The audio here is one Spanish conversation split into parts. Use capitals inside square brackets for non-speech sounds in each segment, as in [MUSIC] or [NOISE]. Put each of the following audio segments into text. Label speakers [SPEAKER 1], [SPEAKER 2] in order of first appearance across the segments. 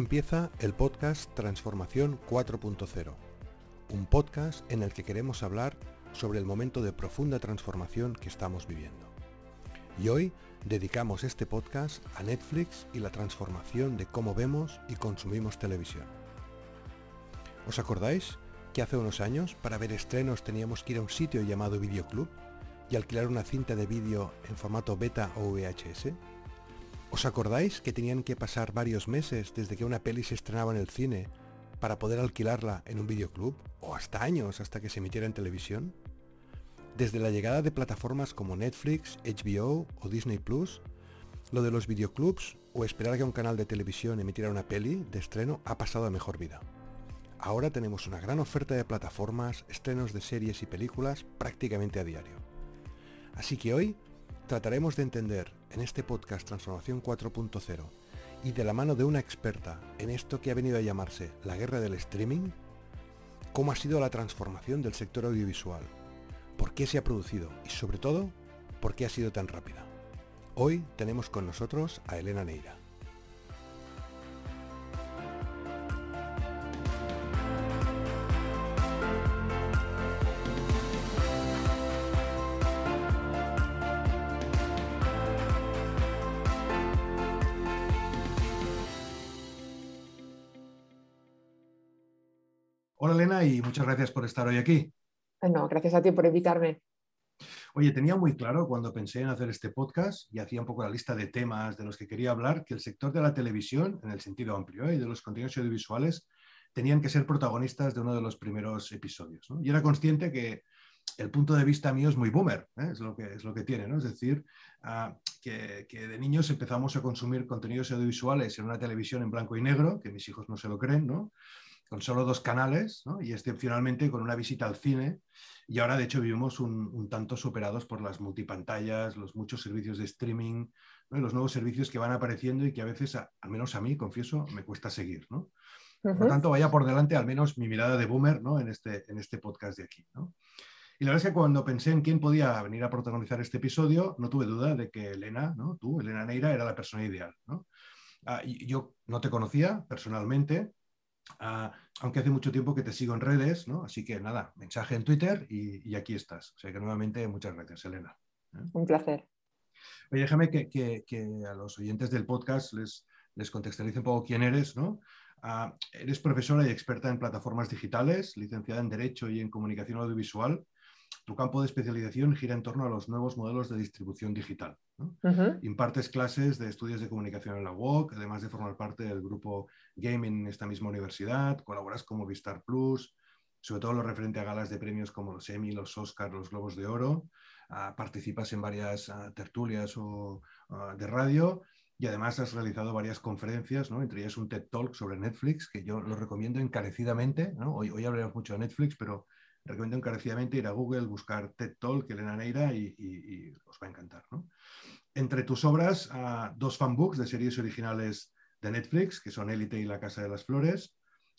[SPEAKER 1] Empieza el podcast Transformación 4.0, un podcast en el que queremos hablar sobre el momento de profunda transformación que estamos viviendo. Y hoy dedicamos este podcast a Netflix y la transformación de cómo vemos y consumimos televisión. ¿Os acordáis que hace unos años para ver estrenos teníamos que ir a un sitio llamado Videoclub y alquilar una cinta de vídeo en formato beta o VHS? ¿Os acordáis que tenían que pasar varios meses desde que una peli se estrenaba en el cine para poder alquilarla en un videoclub? ¿O hasta años hasta que se emitiera en televisión? Desde la llegada de plataformas como Netflix, HBO o Disney Plus, lo de los videoclubs o esperar que un canal de televisión emitiera una peli de estreno ha pasado a mejor vida. Ahora tenemos una gran oferta de plataformas, estrenos de series y películas prácticamente a diario. Así que hoy trataremos de entender en este podcast Transformación 4.0 y de la mano de una experta en esto que ha venido a llamarse la guerra del streaming, cómo ha sido la transformación del sector audiovisual, por qué se ha producido y sobre todo, por qué ha sido tan rápida. Hoy tenemos con nosotros a Elena Neira. Hola Elena y muchas gracias por estar hoy aquí.
[SPEAKER 2] Bueno, gracias a ti por invitarme.
[SPEAKER 1] Oye, tenía muy claro cuando pensé en hacer este podcast y hacía un poco la lista de temas de los que quería hablar, que el sector de la televisión, en el sentido amplio, ¿eh? y de los contenidos audiovisuales, tenían que ser protagonistas de uno de los primeros episodios. Y era consciente que el punto de vista mío es muy boomer, ¿eh? es, lo que, es lo que tiene, ¿no? Es decir, ah, que, que, de niños empezamos a consumir contenidos audiovisuales en una televisión en blanco y negro, que mis hijos no se lo creen, ¿no? Con solo dos canales y excepcionalmente con una visita al cine. Y ahora, de hecho, vivimos un, tanto superados por las multipantallas, los muchos servicios de streaming, y los nuevos servicios que van apareciendo y que a veces, al menos a mí, confieso, me cuesta seguir. ¿no? Por lo tanto, vaya por delante al menos mi mirada de boomer ¿no? en, este, en este podcast de aquí. Y la verdad es que cuando pensé en quién podía venir a protagonizar este episodio, no tuve duda de que Elena, ¿no? tú, Elena Neira, era la persona ideal. ¿no? Ah, yo no te conocía personalmente, Aunque hace mucho tiempo que te sigo en redes, ¿no? Así que nada, mensaje en Twitter y, aquí estás. O sea que nuevamente muchas gracias, Elena.
[SPEAKER 2] ¿eh? Un placer.
[SPEAKER 1] Oye, déjame que, a los oyentes del podcast les, les contextualice un poco quién eres, ¿no? Ah, eres profesora y experta en plataformas digitales, licenciada en Derecho y en Comunicación Audiovisual tu campo de especialización gira en torno a los nuevos modelos de distribución digital. Impartes clases de estudios de comunicación en la UOC, además de formar parte del grupo Gaming en esta misma universidad, colaboras como Vistar Plus, sobre todo lo referente a galas de premios como los Emmy, los Oscar, los Globos de Oro, ah, participas en varias ah, tertulias o, ah, de radio y además has realizado varias conferencias, ¿no? entre ellas un TED Talk sobre Netflix, que yo lo recomiendo encarecidamente. Hoy, hoy hablaremos mucho de Netflix, pero recomiendo encarecidamente ir a Google, buscar TED Talk, Elena Neira y, os va a encantar. Entre tus obras, uh, dos fanbooks de series originales de Netflix, que son Élite y La Casa de las Flores,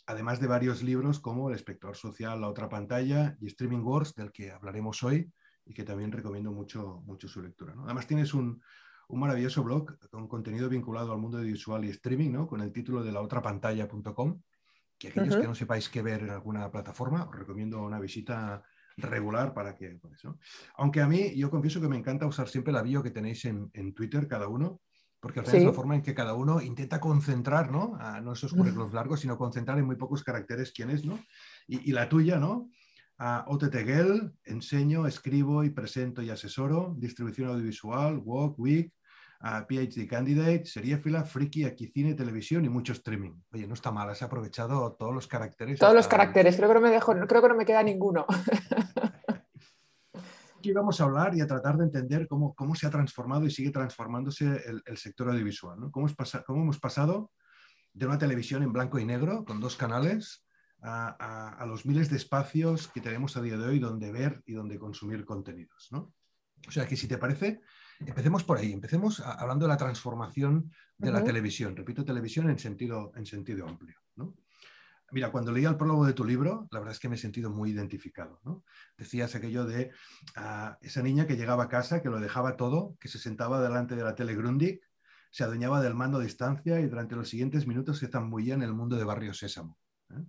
[SPEAKER 1] además de varios libros como El Espectador Social, La Otra Pantalla y Streaming Wars, del que hablaremos hoy y que también recomiendo mucho, mucho su lectura. Además tienes un, maravilloso blog con contenido vinculado al mundo visual y streaming, ¿no? con el título de laotrapantalla.com, que aquellos que no sepáis qué ver en alguna plataforma, os recomiendo una visita regular para que... Aunque a mí, yo confieso que me encanta usar siempre la bio que tenéis en, Twitter cada uno, porque al final es la forma en que cada uno intenta concentrar, ¿no? A, no esos currículos largos, sino concentrar en muy pocos caracteres quién es, ¿no? Y, la tuya, ¿no? A OTTGEL, enseño, escribo y presento y asesoro, distribución audiovisual, Walk, Week, a PhD Candidate, sería fila, friki, aquí cine, televisión y mucho streaming. Oye, no está mal, has aprovechado todos los caracteres.
[SPEAKER 2] Todos los caracteres, creo que no me dejo, creo que no me queda ninguno. [LAUGHS]
[SPEAKER 1] Aquí vamos a hablar y a tratar de entender cómo, cómo se ha transformado y sigue transformándose el, sector audiovisual. ¿no? ¿Cómo, ¿Cómo, hemos pasado de una televisión en blanco y negro con dos canales a, a, los miles de espacios que tenemos a día de hoy donde ver y donde consumir contenidos? ¿no? O sea que si te parece, Empecemos por ahí, empecemos hablando de la transformación de la televisión. Repito, televisión en sentido, en sentido amplio. Mira, cuando leía el prólogo de tu libro, la verdad es que me he sentido muy identificado. Decías aquello de ah, esa niña que llegaba a casa, que lo dejaba todo, que se sentaba delante de la tele Grundig, se adueñaba del mando a distancia y durante los siguientes minutos se zambullía en el mundo de Barrio Sésamo. ¿eh?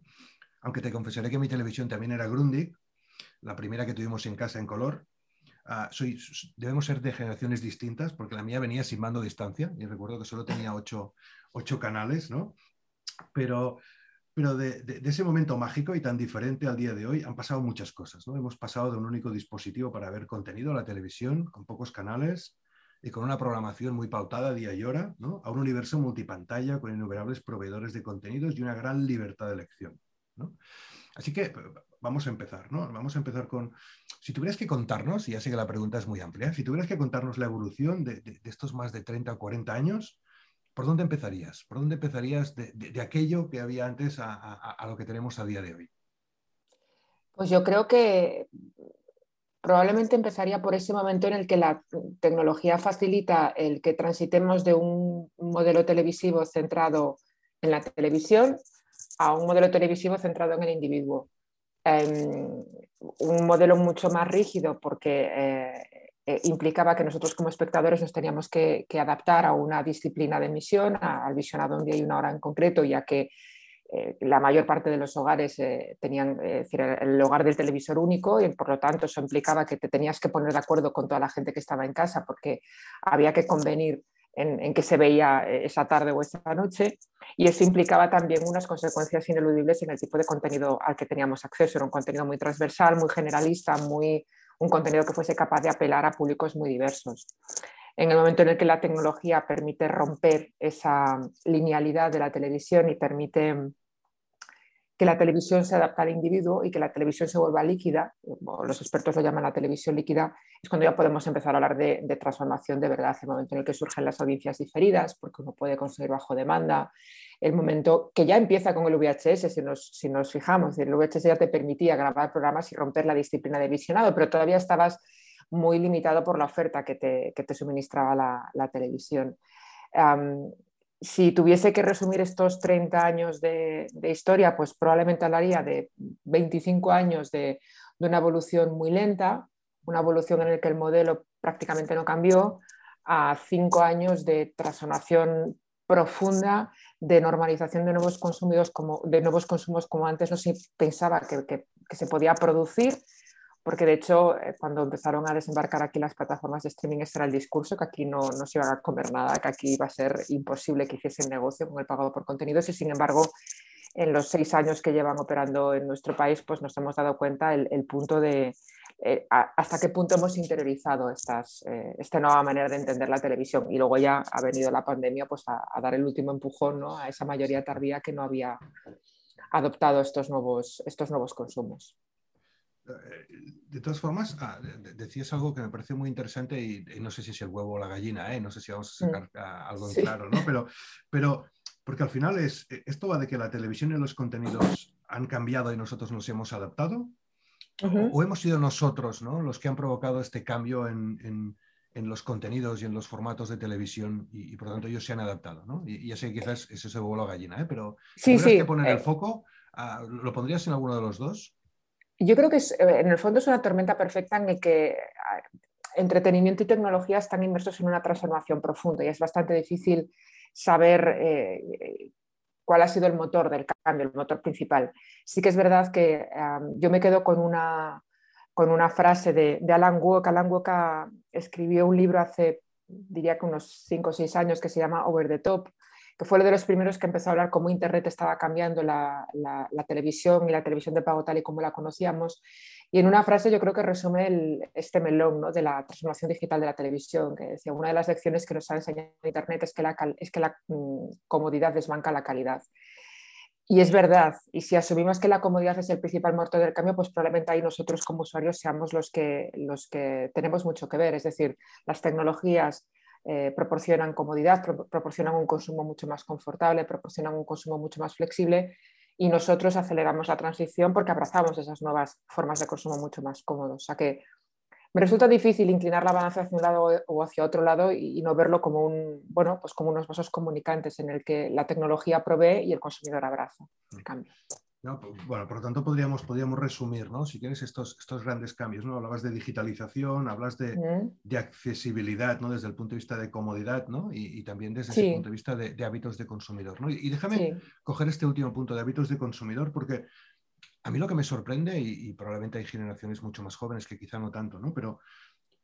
[SPEAKER 1] Aunque te confesaré que mi televisión también era Grundig, la primera que tuvimos en casa en color. Soy, debemos ser de generaciones distintas porque la mía venía sin mando a distancia y recuerdo que solo tenía ocho, ocho canales, ¿no? Pero pero de, ese momento mágico y tan diferente al día de hoy han pasado muchas cosas. ¿no? Hemos pasado de un único dispositivo para ver contenido la televisión, con pocos canales y con una programación muy pautada día y hora, ¿no? a un universo multipantalla con innumerables proveedores de contenidos y una gran libertad de elección. Así que vamos a empezar, ¿no? Vamos a empezar con, si tuvieras que contarnos, y ya sé que la pregunta es muy amplia, si tuvieras que contarnos la evolución de, estos más de 30 o 40 años, ¿por dónde empezarías? ¿Por dónde empezarías de, aquello que había antes a, lo que tenemos a día de hoy?
[SPEAKER 2] Pues yo creo que probablemente empezaría por ese momento en el que la tecnología facilita el que transitemos de un modelo televisivo centrado en la televisión a un modelo televisivo centrado en el individuo. Em, un modelo mucho más rígido porque eh, eh, implicaba que nosotros como espectadores nos teníamos que, adaptar a una disciplina de emisión, al visionado un día y una hora en concreto, ya que eh, la mayor parte de los hogares tenían el hogar del televisor único y por lo tanto eso implicaba que te tenías que poner de acuerdo con toda la gente que estaba en casa porque había que convenir en, en qué se veía esa tarde o esa noche y eso implicaba también unas consecuencias ineludibles en el tipo de contenido al que teníamos acceso. Era un contenido muy transversal, muy generalista, muy un contenido que fuese capaz de apelar a públicos muy diversos. En el momento en el que la tecnología permite romper esa linealidad de la televisión y permite que la televisión se adapte al individuo y que la televisión se vuelva líquida, los expertos lo llaman la televisión líquida, es cuando ya podemos empezar a hablar de, transformación de verdad, el momento en el que surgen las audiencias diferidas, porque uno puede conseguir bajo demanda, el momento que ya empieza con el VHS, si nos, fijamos, el VHS ya te permitía grabar programas y romper la disciplina de visionado, pero todavía estabas muy limitado por la oferta que te suministraba la, televisión si tuviese que resumir estos 30 años de, historia, pues probablemente hablaría de 25 años de, una evolución muy lenta, una evolución en la que el modelo prácticamente no cambió, a 5 años de transformación profunda, de normalización de nuevos, consumidos como, de nuevos consumos como antes no se pensaba que se podía producir porque de hecho eh, cuando empezaron a desembarcar aquí las plataformas de streaming ese era el discurso, que aquí no, no se iba a comer nada, que aquí iba a ser imposible que hiciesen negocio con el pagado por contenidos y sin embargo en los seis años que llevan operando en nuestro país pues nos hemos dado cuenta el, punto de eh, hasta qué punto hemos interiorizado eh, esta nueva manera de entender la televisión y luego ya ha venido la pandemia pues a, dar el último empujón ¿no? a esa mayoría tardía que no había adoptado estos nuevos, estos nuevos consumos
[SPEAKER 1] de todas formas, ah, decías algo que me pareció muy interesante y, no sé si es el huevo o la gallina, ¿eh? no sé si vamos a sacar ah, algo en claro, ¿no? Pero, pero porque al final es, esto va de que la televisión y los contenidos han cambiado y nosotros nos hemos adaptado, o, hemos sido nosotros ¿no? los que han provocado este cambio en, en, los contenidos y en los formatos de televisión y, por lo tanto ellos se han adaptado, ¿no? Y, ya sé que quizás es ese huevo o la gallina, ¿eh? Pero
[SPEAKER 2] si sí,
[SPEAKER 1] que poner el
[SPEAKER 2] eh.
[SPEAKER 1] foco, ah, ¿lo pondrías en alguno de los dos?
[SPEAKER 2] Yo creo que eh, en el fondo es una tormenta perfecta en el que entretenimiento y tecnología están inmersos en una transformación profunda y es bastante difícil saber eh, cuál ha sido el motor del cambio, el motor principal. Sí que es verdad que yo me quedo con una, con una frase de, de Alan Walk. Alan Walk escribió un libro hace, diría que unos 5 o 6 años que se llama Over the Top, que fue uno de los primeros que empezó a hablar cómo Internet estaba cambiando la, televisión y la televisión de pago tal y como la conocíamos. Y en una frase yo creo que resume este melón ¿no? de la transformación digital de la televisión, que decía, una de las lecciones que nos ha enseñado Internet es que la, es que la mm, comodidad desbanca la calidad. Y es verdad, y si asumimos que la comodidad es el principal motor del cambio, pues probablemente ahí nosotros como usuarios seamos los que, los que tenemos mucho que ver. Es decir, las tecnologías eh, proporcionan comodidad, proporcionan un consumo mucho más confortable, proporcionan un consumo mucho más flexible y nosotros aceleramos la transición porque abrazamos esas nuevas formas de consumo mucho más cómodos. O sea que me resulta difícil inclinar la balanza hacia un lado o hacia otro lado y, no verlo como, un, bueno, pues como unos vasos comunicantes en el que la tecnología provee y el consumidor abraza el cambio.
[SPEAKER 1] Bueno, por lo tanto podríamos, podríamos resumir, ¿no? Si quieres, estos, estos grandes cambios, ¿no? Hablabas de digitalización, hablas de, de accesibilidad, ¿no? Desde el punto de vista de comodidad, ¿no? Y, también desde el punto de vista de, hábitos de consumidor, ¿no? Y, déjame coger este último punto de hábitos de consumidor porque a mí lo que me sorprende, y, probablemente hay generaciones mucho más jóvenes que quizá no tanto, ¿no? Pero,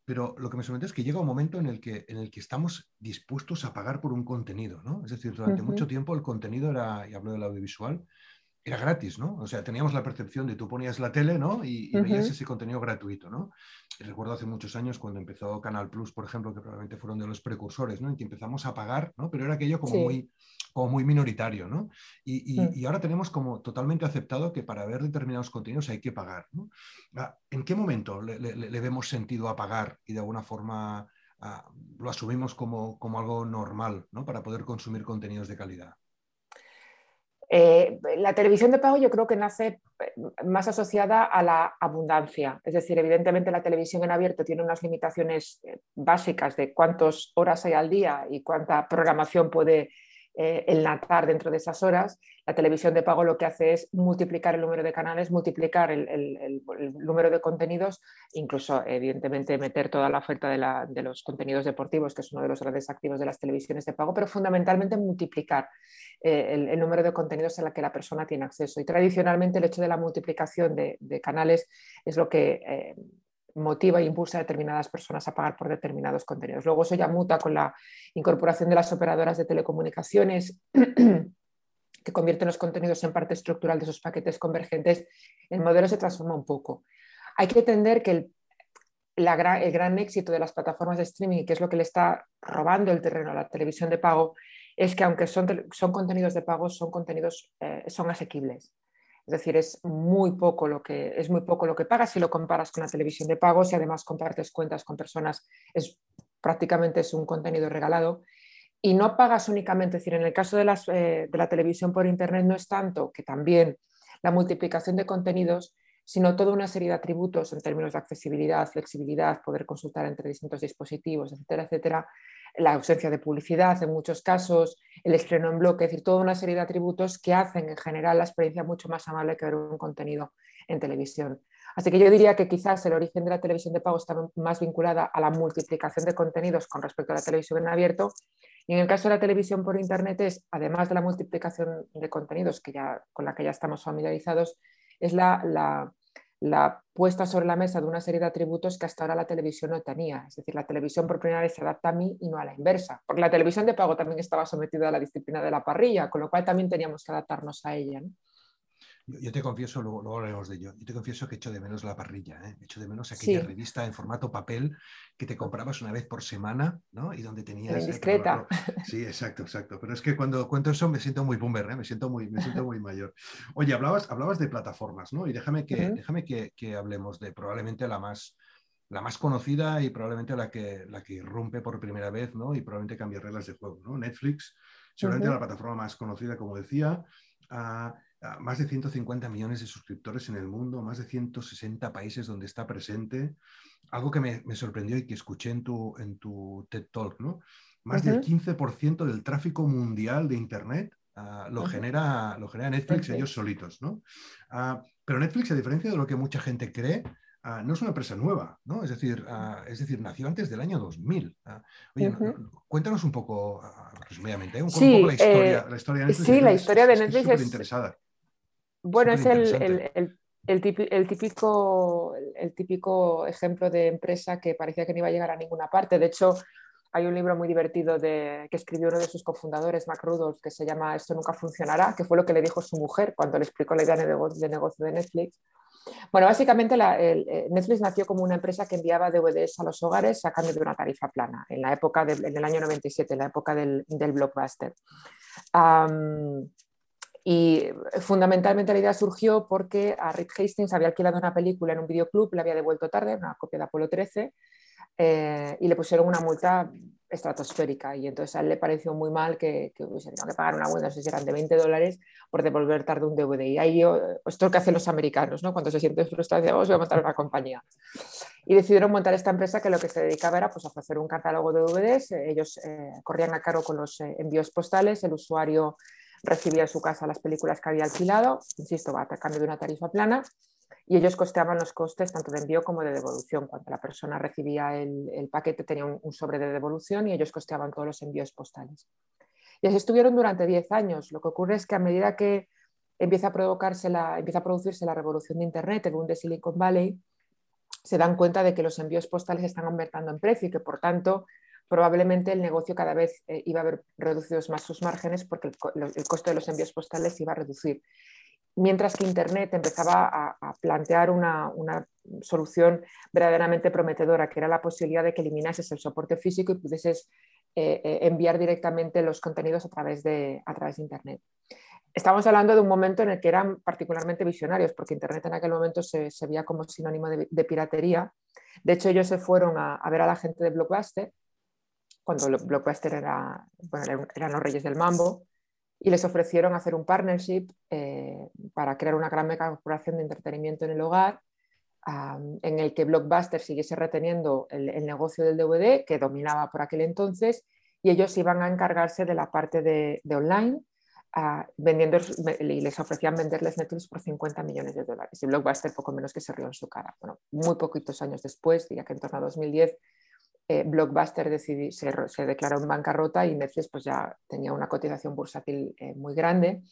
[SPEAKER 1] pero lo que me sorprende es que llega un momento en el que, en el que estamos dispuestos a pagar por un contenido, ¿no? Es decir, durante mucho tiempo el contenido era, y hablo del audiovisual, era gratis, ¿no? O sea, teníamos la percepción de tú ponías la tele, ¿no? Y, veías ese contenido gratuito, ¿no? recuerdo hace muchos años cuando empezó Canal Plus, por ejemplo, que probablemente fueron de los precursores, ¿no? En que empezamos a pagar, ¿no? Pero era aquello como, muy, como muy minoritario, ¿no? Mm. Y, ahora tenemos como totalmente aceptado que para ver determinados contenidos hay que pagar, ¿no? Ah, ¿En qué momento le, vemos sentido a pagar y de alguna forma ah, lo asumimos como, como algo normal, ¿no? Para poder consumir contenidos de calidad.
[SPEAKER 2] Eh, la televisión de pago yo creo que nace eh, más asociada a la abundancia. Es decir, evidentemente la televisión en abierto tiene unas limitaciones eh, básicas de cuántas horas hay al día y cuánta programación puede eh, enlatar dentro de esas horas. La televisión de pago lo que hace es multiplicar el número de canales, multiplicar el, número de contenidos, incluso evidentemente meter toda la oferta de, los contenidos deportivos, que es uno de los grandes activos de las televisiones de pago, pero fundamentalmente multiplicar eh, el, número de contenidos a la que la persona tiene acceso. Y tradicionalmente el hecho de la multiplicación de, canales es lo que... Eh, motiva e impulsa a determinadas personas a pagar por determinados contenidos. Luego eso ya muta con la incorporación de las operadoras de telecomunicaciones [CLEARS THROAT] que convierten los contenidos en parte estructural de esos paquetes convergentes, el modelo se transforma un poco. Hay que entender que el, el gran éxito de las plataformas de streaming, que es lo que le está robando el terreno a la televisión de pago, es que aunque son, son contenidos de pago, son contenidos, eh, son asequibles. Es decir, es muy poco lo que, es muy poco lo que pagas si lo comparas con la televisión de pagos y además compartes cuentas con personas, es, prácticamente es un contenido regalado. Y no pagas únicamente, es decir, en el caso de, eh, de la televisión por Internet no es tanto que también la multiplicación de contenidos, sino toda una serie de atributos en términos de accesibilidad, flexibilidad, poder consultar entre distintos dispositivos, etcétera, etcétera, la ausencia de publicidad en muchos casos, el estreno en bloque, es decir, toda una serie de atributos que hacen en general la experiencia mucho más amable que ver un contenido en televisión. Así que yo diría que quizás el origen de la televisión de pago está más vinculada a la multiplicación de contenidos con respecto a la televisión en abierto. Y en el caso de la televisión por Internet es, además de la multiplicación de contenidos que ya, con la que ya estamos familiarizados, es la, la la puesta sobre la mesa de una serie de atributos que hasta ahora la televisión no tenía. Es decir, la televisión por se adapta a mí y no a la inversa, porque la televisión de pago también estaba sometida a la disciplina de la parrilla, con lo cual también teníamos que adaptarnos a ella.
[SPEAKER 1] Yo, te confieso, luego, luego, hablaremos de ello, yo te confieso que echo de menos la parrilla, ¿eh? echo de menos aquella revista en formato papel que te comprabas una vez por semana, ¿no? Y donde tenías...
[SPEAKER 2] discreta.
[SPEAKER 1] sí, exacto, exacto. Pero es que cuando cuento eso me siento muy boomer, ¿eh? me, siento muy, me siento muy mayor. Oye, hablabas, hablabas de plataformas, ¿no? Y déjame que, déjame que, que, hablemos de probablemente la más, la más conocida y probablemente la que, la que irrumpe por primera vez, ¿no? Y probablemente cambie reglas de juego, ¿no? Netflix, seguramente la plataforma más conocida, como decía. Uh, más de 150 millones de suscriptores en el mundo, más de 160 países donde está presente. Algo que me, sorprendió y que escuché en tu, en tu TED Talk, ¿no? Más del 15% del tráfico mundial de Internet ah, lo, genera, lo genera Netflix ellos solitos, ¿no? Ah, pero Netflix, a diferencia de lo que mucha gente cree, ah, no es una empresa nueva, ¿no? Es decir, es decir, nació antes del año 2000. Oye, cuéntanos un poco, resumidamente, un, poco la historia,
[SPEAKER 2] la historia de Netflix. Sí, la historia de Netflix es,
[SPEAKER 1] interesada.
[SPEAKER 2] Bueno, es el, típico, el típico ejemplo de empresa que parecía que no iba a llegar a ninguna parte. De hecho, hay un libro muy divertido de, que escribió uno de sus cofundadores, Mac Rudolph, que se llama Esto nunca funcionará, que fue lo que le dijo su mujer cuando le explicó la idea de negocio de, Netflix. Bueno, básicamente eh, Netflix nació como una empresa que enviaba DVDs a los hogares a cambio de una tarifa plana, en la época en el año 97, en la época del, blockbuster. Y fundamentalmente la idea surgió porque a Rick Hastings había alquilado una película en un videoclub, le había devuelto tarde, una copia de Apolo 13, eh, y le pusieron una multa estratosférica. Y entonces a él le pareció muy mal que, que hubiese tenido que pagar una multa, no sé si eran de 20 dólares, por devolver tarde un DVD. Y ahí yo, esto es lo que hacen los americanos, ¿no? cuando se sienten frustrados, oh, voy a montar una compañía. Y decidieron montar esta empresa que lo que se dedicaba era pues, a ofrecer un catálogo de DVDs. Ellos eh, corrían a cargo con los eh, envíos postales, el usuario recibía en su casa las películas que había alquilado, insisto, a cambio de una tarifa plana, y ellos costeaban los costes tanto de envío como de devolución. Cuando la persona recibía el, paquete tenía un, sobre de devolución y ellos costeaban todos los envíos postales. Y así estuvieron durante 10 años. Lo que ocurre es que a medida que empieza a, provocarse la, empieza a producirse la revolución de Internet, el boom de Silicon Valley, se dan cuenta de que los envíos postales están aumentando en precio y que por tanto probablemente el negocio cada vez eh, iba a haber reducido más sus márgenes porque el, costo de los envíos postales iba a reducir. Mientras que Internet empezaba a, plantear una, solución verdaderamente prometedora, que era la posibilidad de que eliminases el soporte físico y pudieses eh, eh, enviar directamente los contenidos a través de, a través de Internet. Estamos hablando de un momento en el que eran particularmente visionarios, porque Internet en aquel momento se, veía como sinónimo de, piratería. De hecho, ellos se fueron a, ver a la gente de Blockbuster, cuando Blockbuster era, eran los reyes del mambo, y les ofrecieron hacer un partnership eh, para crear una gran corporación de entretenimiento en el hogar, en el que Blockbuster siguiese reteniendo el, negocio del DVD, que dominaba por aquel entonces, y ellos iban a encargarse de la parte de online vendiendo y les ofrecían venderles Netflix por 50 millones de dólares. Y Blockbuster poco menos que se rió en su cara. Bueno, muy poquitos años después, diría que en torno a 2010, eh, Blockbuster se, se, declaró en bancarrota y Netflix pues ya tenía una cotización bursátil eh, muy grande.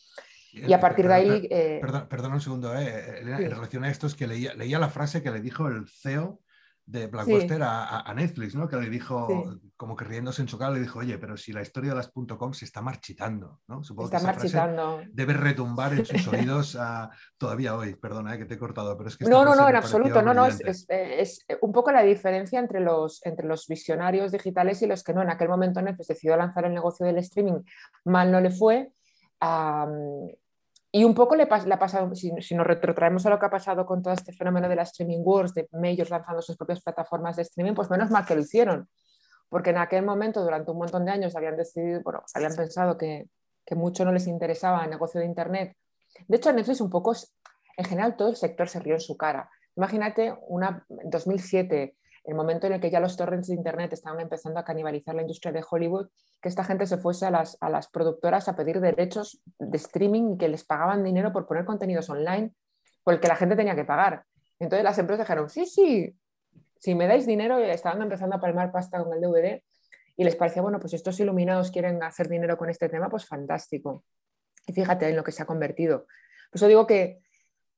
[SPEAKER 2] Y a partir de ahí...
[SPEAKER 1] Eh, perdón, un segundo, en relación a esto es que leía, leía la frase que le dijo el CEO de Blackbuster a, Netflix, ¿no? Que le dijo, como que riéndose en su cara, le dijo, oye, pero si la historia de las .com se está marchitando, ¿no?
[SPEAKER 2] Supongo está que marchitando.
[SPEAKER 1] debe retumbar en sus [LAUGHS] oídos todavía hoy. Perdona, eh, que te he cortado, pero es que...
[SPEAKER 2] No, no, no, en absoluto. No, no, es, es, un poco la diferencia entre los, entre los visionarios digitales y los que no. En aquel momento Netflix decidió lanzar el negocio del streaming, mal no le fue. Y un poco le, ha pasado, si, nos retrotraemos a lo que ha pasado con todo este fenómeno de la streaming wars, de majors lanzando sus propias plataformas de streaming, pues menos mal que lo hicieron, porque en aquel momento, durante un montón de años, habían decidido, bueno, habían pensado que, que mucho no les interesaba el negocio de Internet. De hecho, Netflix un poco, en general, todo el sector se rió en su cara. Imagínate, una, en 2007, el momento en el que ya los torrents de Internet estaban empezando a canibalizar la industria de Hollywood, que esta gente se fuese a las, a las productoras a pedir derechos de streaming y que les pagaban dinero por poner contenidos online por el que la gente tenía que pagar. Entonces las empresas dijeron, sí, sí, si me dais dinero, estaban empezando a palmar pasta con el DVD y les parecía, bueno, pues estos iluminados quieren hacer dinero con este tema, pues fantástico. Y fíjate en lo que se ha convertido. Por eso digo que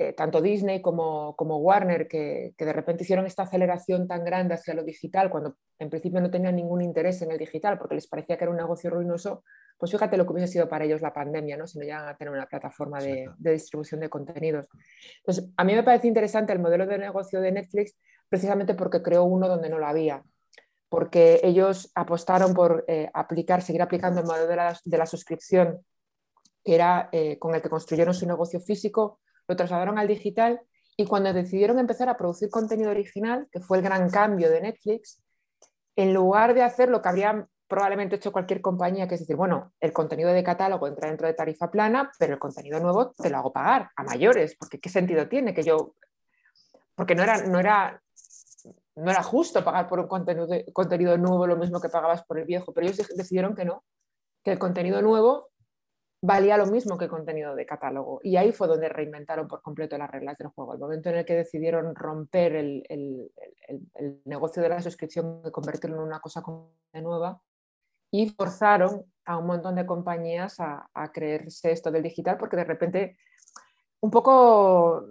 [SPEAKER 2] eh, tanto Disney como, Warner, que, de repente hicieron esta aceleración tan grande hacia lo digital, cuando en principio no tenían ningún interés en el digital porque les parecía que era un negocio ruinoso, pues fíjate lo que hubiese sido para ellos la pandemia, ¿no? si no llegan a tener una plataforma de, distribución de contenidos. Entonces, a mí me parece interesante el modelo de negocio de Netflix precisamente porque creó uno donde no lo había porque ellos apostaron por eh, aplicar, seguir aplicando el modelo de la, suscripción, que era eh, con el que construyeron su negocio físico, lo trasladaron al digital y cuando decidieron empezar a producir contenido original, que fue el gran cambio de Netflix, en lugar de hacer lo que habría probablemente hecho cualquier compañía, que es decir, bueno, el contenido de catálogo entra dentro de tarifa plana, pero el contenido nuevo te lo hago pagar a mayores, porque ¿qué sentido tiene que yo...? Porque no era, no era, no era justo pagar por un contenido, contenido nuevo lo mismo que pagabas por el viejo, pero ellos decidieron que no, que el contenido nuevo valía lo mismo que contenido de catálogo. Y ahí fue donde reinventaron por completo las reglas del juego. El momento en el que decidieron romper el, negocio de la suscripción y convertirlo en una cosa nueva y forzaron a un montón de compañías a, creerse esto del digital porque de repente un poco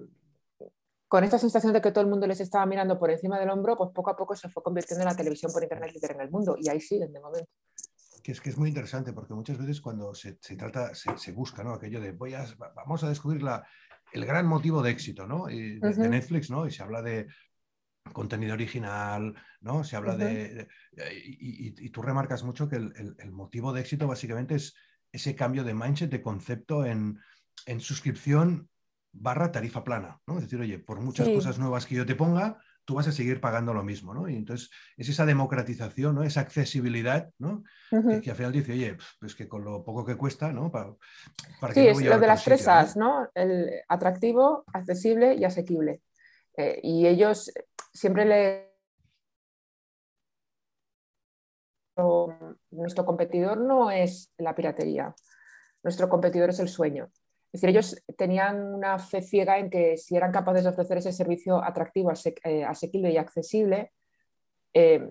[SPEAKER 2] con esta sensación de que todo el mundo les estaba mirando por encima del hombro, pues poco a poco se fue convirtiendo en la televisión por internet líder en el mundo y ahí siguen de momento
[SPEAKER 1] que es que es muy interesante porque muchas veces cuando se, trata, se, busca, ¿no? Aquello de voy a, vamos a descubrir la, el gran motivo de éxito, ¿no? de, Netflix, ¿no? Y se habla de contenido original, ¿no? Se habla de... Y, tú remarcas mucho que el, motivo de éxito básicamente es ese cambio de mindset, de concepto en, en suscripción barra tarifa plana, ¿no? Es decir, oye, por muchas cosas nuevas que yo te ponga, tú vas a seguir pagando lo mismo, ¿no? Y entonces es esa democratización, ¿no? Esa accesibilidad, ¿no? que, al final dice, oye, pues que con lo poco que cuesta, ¿no?
[SPEAKER 2] Para, sí, es lo de las tres As, ¿no? El atractivo, accesible y asequible. Eh, y ellos siempre le... Nuestro competidor no es la piratería. nuestro competidor es el sueño. Es decir, ellos tenían una fe ciega en que si eran capaces de ofrecer ese servicio atractivo, eh, asequible y accesible, eh,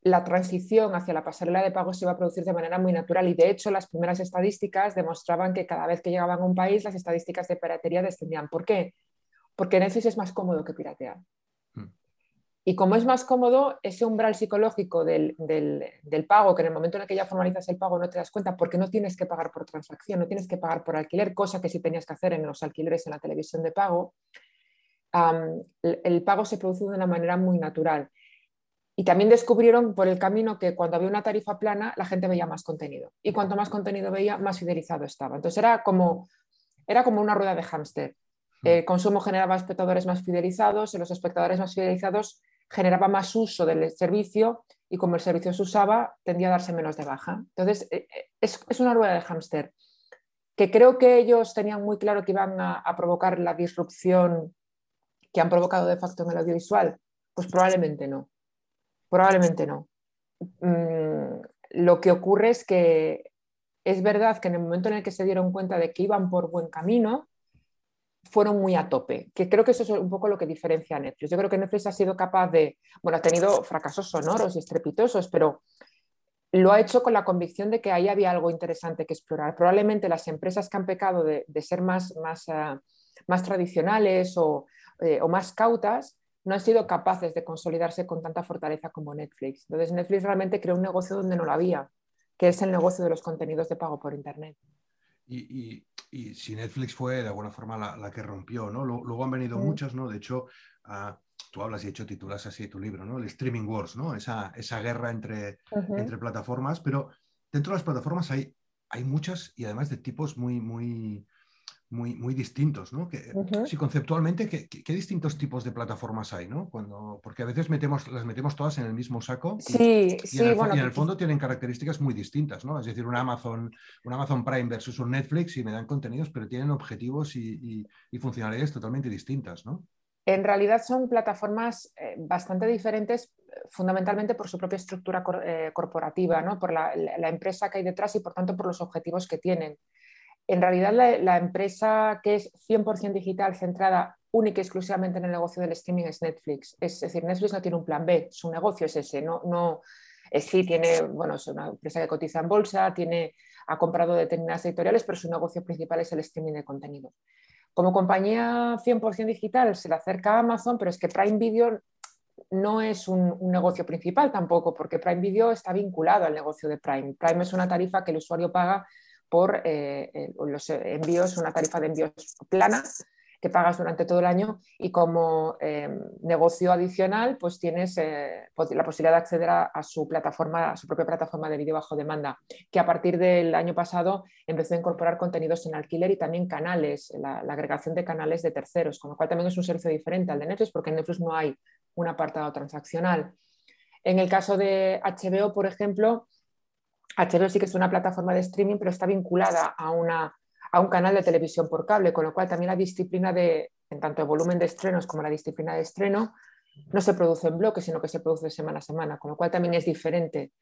[SPEAKER 2] la transición hacia la pasarela de pago se iba a producir de manera muy natural y de hecho las primeras estadísticas demostraban que cada vez que llegaban a un país las estadísticas de piratería descendían. ¿Por qué? Porque Netflix es más cómodo que piratear. Y como es más cómodo, ese umbral psicológico del, pago, que en el momento en el que ya formalizas el pago no te das cuenta porque no tienes que pagar por transacción, no tienes que pagar por alquiler, cosa que sí tenías que hacer en los alquileres en la televisión de pago, el pago se produce de una manera muy natural. Y también descubrieron por el camino que cuando había una tarifa plana, la gente veía más contenido. Y cuanto más contenido veía, más fidelizado estaba. Entonces era como, era como una rueda de hámster. Hmm. El consumo generaba espectadores más fidelizados y los espectadores más fidelizados generaba más uso del servicio y como el servicio se usaba, tendía a darse menos de baja. Entonces, eh, eh, es, una rueda de hámster que creo que ellos tenían muy claro que iban a, a, provocar la disrupción que han provocado de facto en el audiovisual. Pues probablemente no. Probablemente no. Mm, lo que ocurre es que es verdad que en el momento en el que se dieron cuenta de que iban por buen camino, fueron muy a tope, que creo que eso es un poco lo que diferencia a Netflix. Yo creo que Netflix ha sido capaz de, bueno, ha tenido fracasos sonoros y estrepitosos, pero lo ha hecho con la convicción de que ahí había algo interesante que explorar. Probablemente las empresas que han pecado de, ser más, más, ah, más tradicionales o, eh, o más cautas no han sido capaces de consolidarse con tanta fortaleza como Netflix. Entonces Netflix realmente creó un negocio donde no lo había, que es el negocio de los contenidos de pago por Internet.
[SPEAKER 1] Y, si Netflix fue de alguna forma la, que rompió, ¿no? Luego han venido muchas, ¿no? De hecho, ah, tú hablas y de hecho titulas así tu libro, ¿no? El streaming wars, ¿no? Esa, esa guerra entre, entre plataformas, pero dentro de las plataformas hay, hay muchas y además de tipos muy, muy, muy, muy distintos, ¿no? Que, Sí, conceptualmente, ¿qué, ¿qué, distintos tipos de plataformas hay, ¿no? Cuando, porque a veces metemos, las metemos todas en el mismo saco
[SPEAKER 2] y, sí,
[SPEAKER 1] en, el, bueno, y en el fondo tienen características muy distintas, ¿no? Es decir, un Amazon, un Amazon Prime versus un Netflix y me dan contenidos, pero tienen objetivos y, y, funcionalidades totalmente distintas, ¿no?
[SPEAKER 2] En realidad son plataformas eh, bastante diferentes fundamentalmente por su propia estructura eh, corporativa, ¿no? por la, la, empresa que hay detrás y por tanto por los objetivos que tienen en realidad la, empresa que es 100% digital, centrada única y exclusivamente en el negocio del streaming es Netflix. Es, decir, Netflix no tiene un plan B, su negocio es ese. No, sí tiene, bueno, es una empresa que cotiza en bolsa, tiene, ha comprado determinadas editoriales, pero su negocio principal es el streaming de contenido. Como compañía 100% digital se le acerca a Amazon, pero es que Prime Video no es un, negocio principal tampoco, porque Prime Video está vinculado al negocio de Prime. Prime es una tarifa que el usuario paga por eh, eh, los envíos, una tarifa de envíos plana que pagas durante todo el año y como em, negocio adicional pues tienes eh, pues, la posibilidad de acceder a, su plataforma, a su propia plataforma de vídeo bajo demanda, que a partir del año pasado empezó a incorporar contenidos en alquiler y también canales, la, la agregación de canales de terceros, con lo cual también es un servicio diferente al de Netflix porque en Netflix no hay un apartado transaccional. En el caso de HBO, por ejemplo, HBO sí que es una plataforma de streaming, pero está vinculada a, una, a un canal de televisión por cable, con lo cual también la disciplina de, en tanto el volumen de estrenos como la disciplina de estreno, no se produce en bloque, sino que se produce semana a semana, con lo cual también es diferente.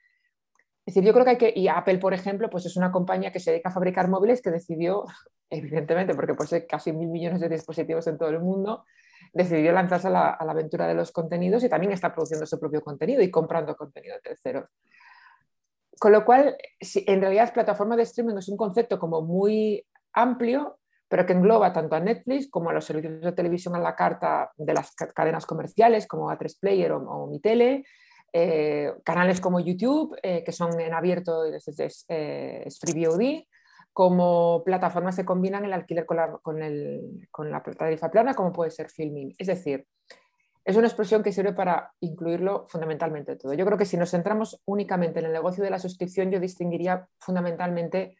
[SPEAKER 2] Es decir, yo creo que hay que, y Apple, por ejemplo, pues es una compañía que se dedica a fabricar móviles que decidió, [LAUGHS] evidentemente, porque posee casi mil millones de dispositivos en todo el mundo, decidió lanzarse a la, a la aventura de los contenidos y también está produciendo su propio contenido y comprando contenido terceros. Con lo cual, en realidad, plataforma de streaming es un concepto como muy amplio, pero que engloba tanto a Netflix como a los servicios de televisión a la carta de las cadenas comerciales como A3 Player o, Mi Tele, eh, canales como YouTube, eh, que son en abierto, es, es, eh, como plataformas que combinan el alquiler con la, con, el, con la tarifa plana, como puede ser Filming. Es decir, es una expresión que sirve para incluirlo fundamentalmente todo. Yo creo que si nos centramos únicamente en el negocio de la suscripción, yo distinguiría fundamentalmente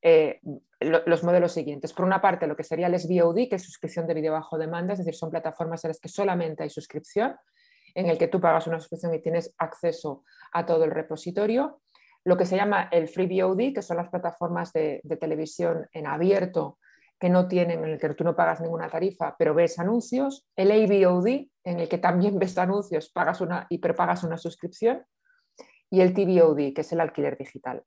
[SPEAKER 2] eh, los modelos siguientes. Por una parte, lo que sería el SVOD, que es suscripción de vídeo bajo demanda, es decir, son plataformas en las que solamente hay suscripción, en el que tú pagas una suscripción y tienes acceso a todo el repositorio. Lo que se llama el Free VOD, que son las plataformas de televisión en abierto que no tienen, en el que tú no pagas ninguna tarifa, pero ves anuncios, el AVOD, en el que también [LAUGHS] ves anuncios pagas una, y prepagas una suscripción, y el TVOD, que es el alquiler digital.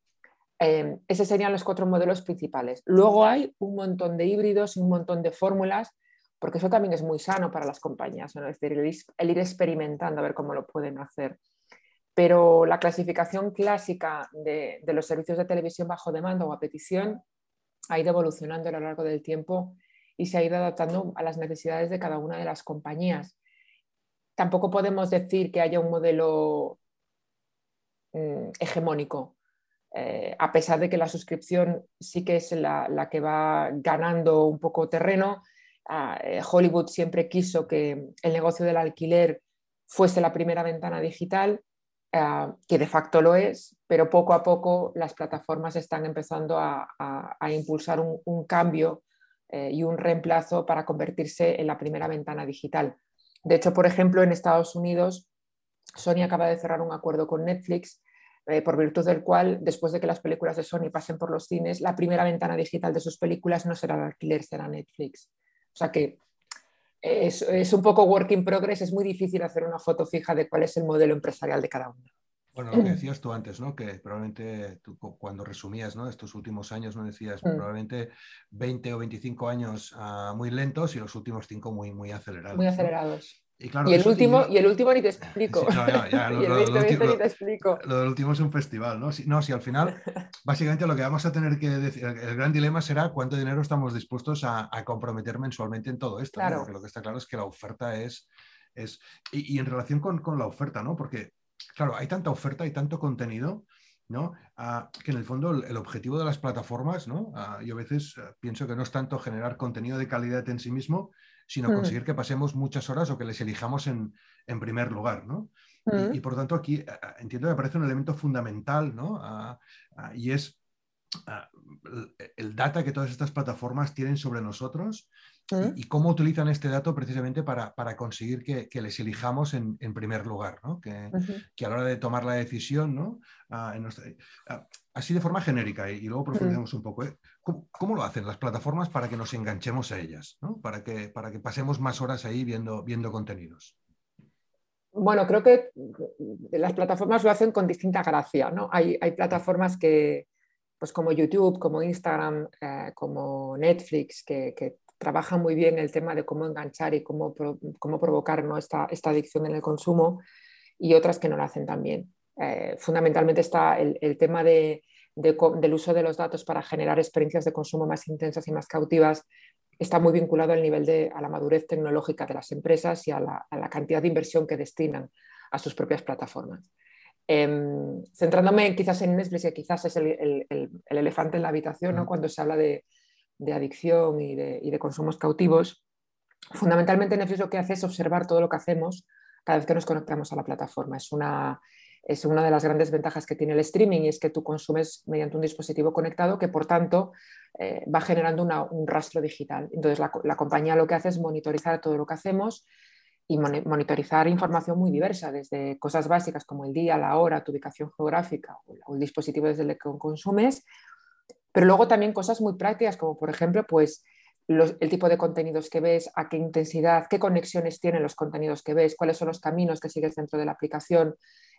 [SPEAKER 2] Em, esos serían los cuatro modelos principales. Luego hay un montón de híbridos y un montón de fórmulas, porque eso también es muy sano para las compañías, es decir, el ir experimentando a ver cómo lo pueden hacer. Pero la clasificación clásica de los servicios de televisión bajo demanda o a petición ha ido evolucionando a lo largo del tiempo y se ha ido adaptando a las necesidades de cada una de las compañías. Tampoco podemos decir que haya un modelo mm, hegemónico. Eh, a pesar de que la suscripción sí que es la, que va ganando un poco terreno, ah, eh, Hollywood siempre quiso que el negocio del alquiler fuese la primera ventana digital, ah, que de facto lo es, pero poco a poco las plataformas están empezando a, impulsar un, cambio eh, y un reemplazo para convertirse en la primera ventana digital. De hecho, por ejemplo, en Estados Unidos, Sony acaba de cerrar un acuerdo con Netflix eh, por virtud del cual, después de que las películas de Sony pasen por los cines, la primera ventana digital de sus películas no será el alquiler, será Netflix. O sea que es, un poco work in progress, es muy difícil hacer una foto fija de cuál es el modelo empresarial de cada uno.
[SPEAKER 1] Bueno, lo que decías tú antes, ¿no? Que probablemente tú, cuando resumías ¿no? estos últimos años, ¿no? Decías mm. probablemente 20 o 25 años ah, muy lentos y los últimos 5 muy, muy acelerados.
[SPEAKER 2] Muy acelerados. Y, el último, y, el último ni te explico.
[SPEAKER 1] lo, del último es un festival, ¿no? Si, no, si al final, [LAUGHS] básicamente lo que vamos a tener que decir, el gran dilema será cuánto dinero estamos dispuestos a, comprometer mensualmente en todo esto. Porque lo que está claro es que la oferta es. es y, en relación con, con, la oferta, ¿no? Porque, claro, hay tanta oferta, y tanto contenido. ¿no? Ah, que en el fondo el, objetivo de las plataformas, ¿no? Ah, yo a veces eh, pienso que no es tanto generar contenido de calidad en sí mismo, sino mm. conseguir que pasemos muchas horas o que les elijamos en, primer lugar, ¿no? Y, mm. por tanto aquí entiendo que me parece un elemento fundamental, ¿no? y es el data que todas estas plataformas tienen sobre nosotros ¿Mm? y, cómo utilizan este dato precisamente para, conseguir que, les elijamos en, primer lugar, ¿no? que, a la hora de tomar la decisión, ¿no? así de forma genérica y, luego profundizamos un poco. ¿eh? ¿Cómo, lo hacen las plataformas para que nos enganchemos a ellas? Para, que, para que pasemos más horas ahí viendo, viendo contenidos.
[SPEAKER 2] Bueno, creo que las plataformas lo hacen con distinta gracia. ¿no? Hay, plataformas que, pues como YouTube, como Instagram, eh, como Netflix, que, trabajan muy bien el tema de cómo enganchar y cómo, cómo provocar esta, esta, adicción en el consumo y otras que no lo hacen tan bien. Eh, fundamentalmente está el, tema del uso de los datos para generar experiencias de consumo más intensas y más cautivas, está muy vinculado al nivel de a la madurez tecnológica de las empresas y a la, cantidad de inversión que destinan a sus propias plataformas. Em, centrándome quizás en Netflix, que quizás es el, elefante en la habitación, ¿no? cuando se habla de, adicción y de, y de, consumos cautivos, fundamentalmente Netflix lo que hace es observar todo lo que hacemos cada vez que nos conectamos a la plataforma. Es una, es una de las grandes ventajas que tiene el streaming y es que tú consumes mediante un dispositivo conectado que por tanto eh, va generando un rastro digital. Entonces la, compañía lo que hace es monitorizar todo lo que hacemos y monitorizar información muy diversa, desde cosas básicas como el día, la hora, tu ubicación geográfica o el dispositivo desde el que consumes, pero luego también cosas muy prácticas como por ejemplo pues el tipo de contenidos que ves, a qué intensidad, qué conexiones tienen los contenidos que ves, cuáles son los caminos que sigues dentro de la aplicación,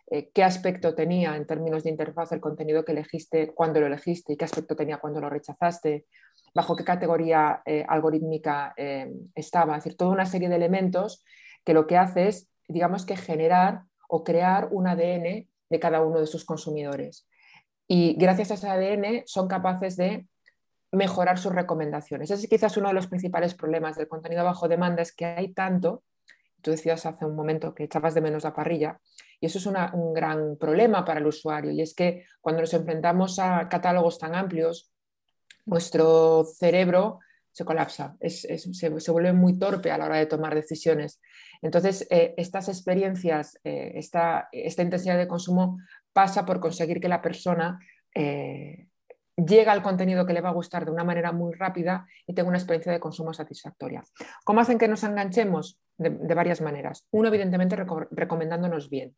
[SPEAKER 2] eh, qué aspecto tenía en términos de interfaz el contenido que elegiste, cuando lo elegiste y qué aspecto tenía cuando lo rechazaste, bajo qué categoría eh, algorítmica eh, estaba. Es decir, toda una serie de elementos que lo que hace es, digamos que generar o crear un ADN de cada uno de sus consumidores. Y gracias a ese ADN son capaces de mejorar sus recomendaciones. Ese es quizás uno de los principales problemas del contenido bajo demanda, es que hay tanto, tú decías hace un momento que echabas de menos la parrilla, y eso es un gran problema para el usuario. Y es que cuando nos enfrentamos a catálogos tan amplios, nuestro cerebro se colapsa, se, vuelve muy torpe a la hora de tomar decisiones. Entonces, eh, estas experiencias, eh, esta, intensidad de consumo pasa por conseguir que la persona eh, llegue al contenido que le va a gustar de una manera muy rápida y tenga una experiencia de consumo satisfactoria. ¿Cómo hacen que nos enganchemos? De, varias maneras. Uno, evidentemente, recomendándonos bien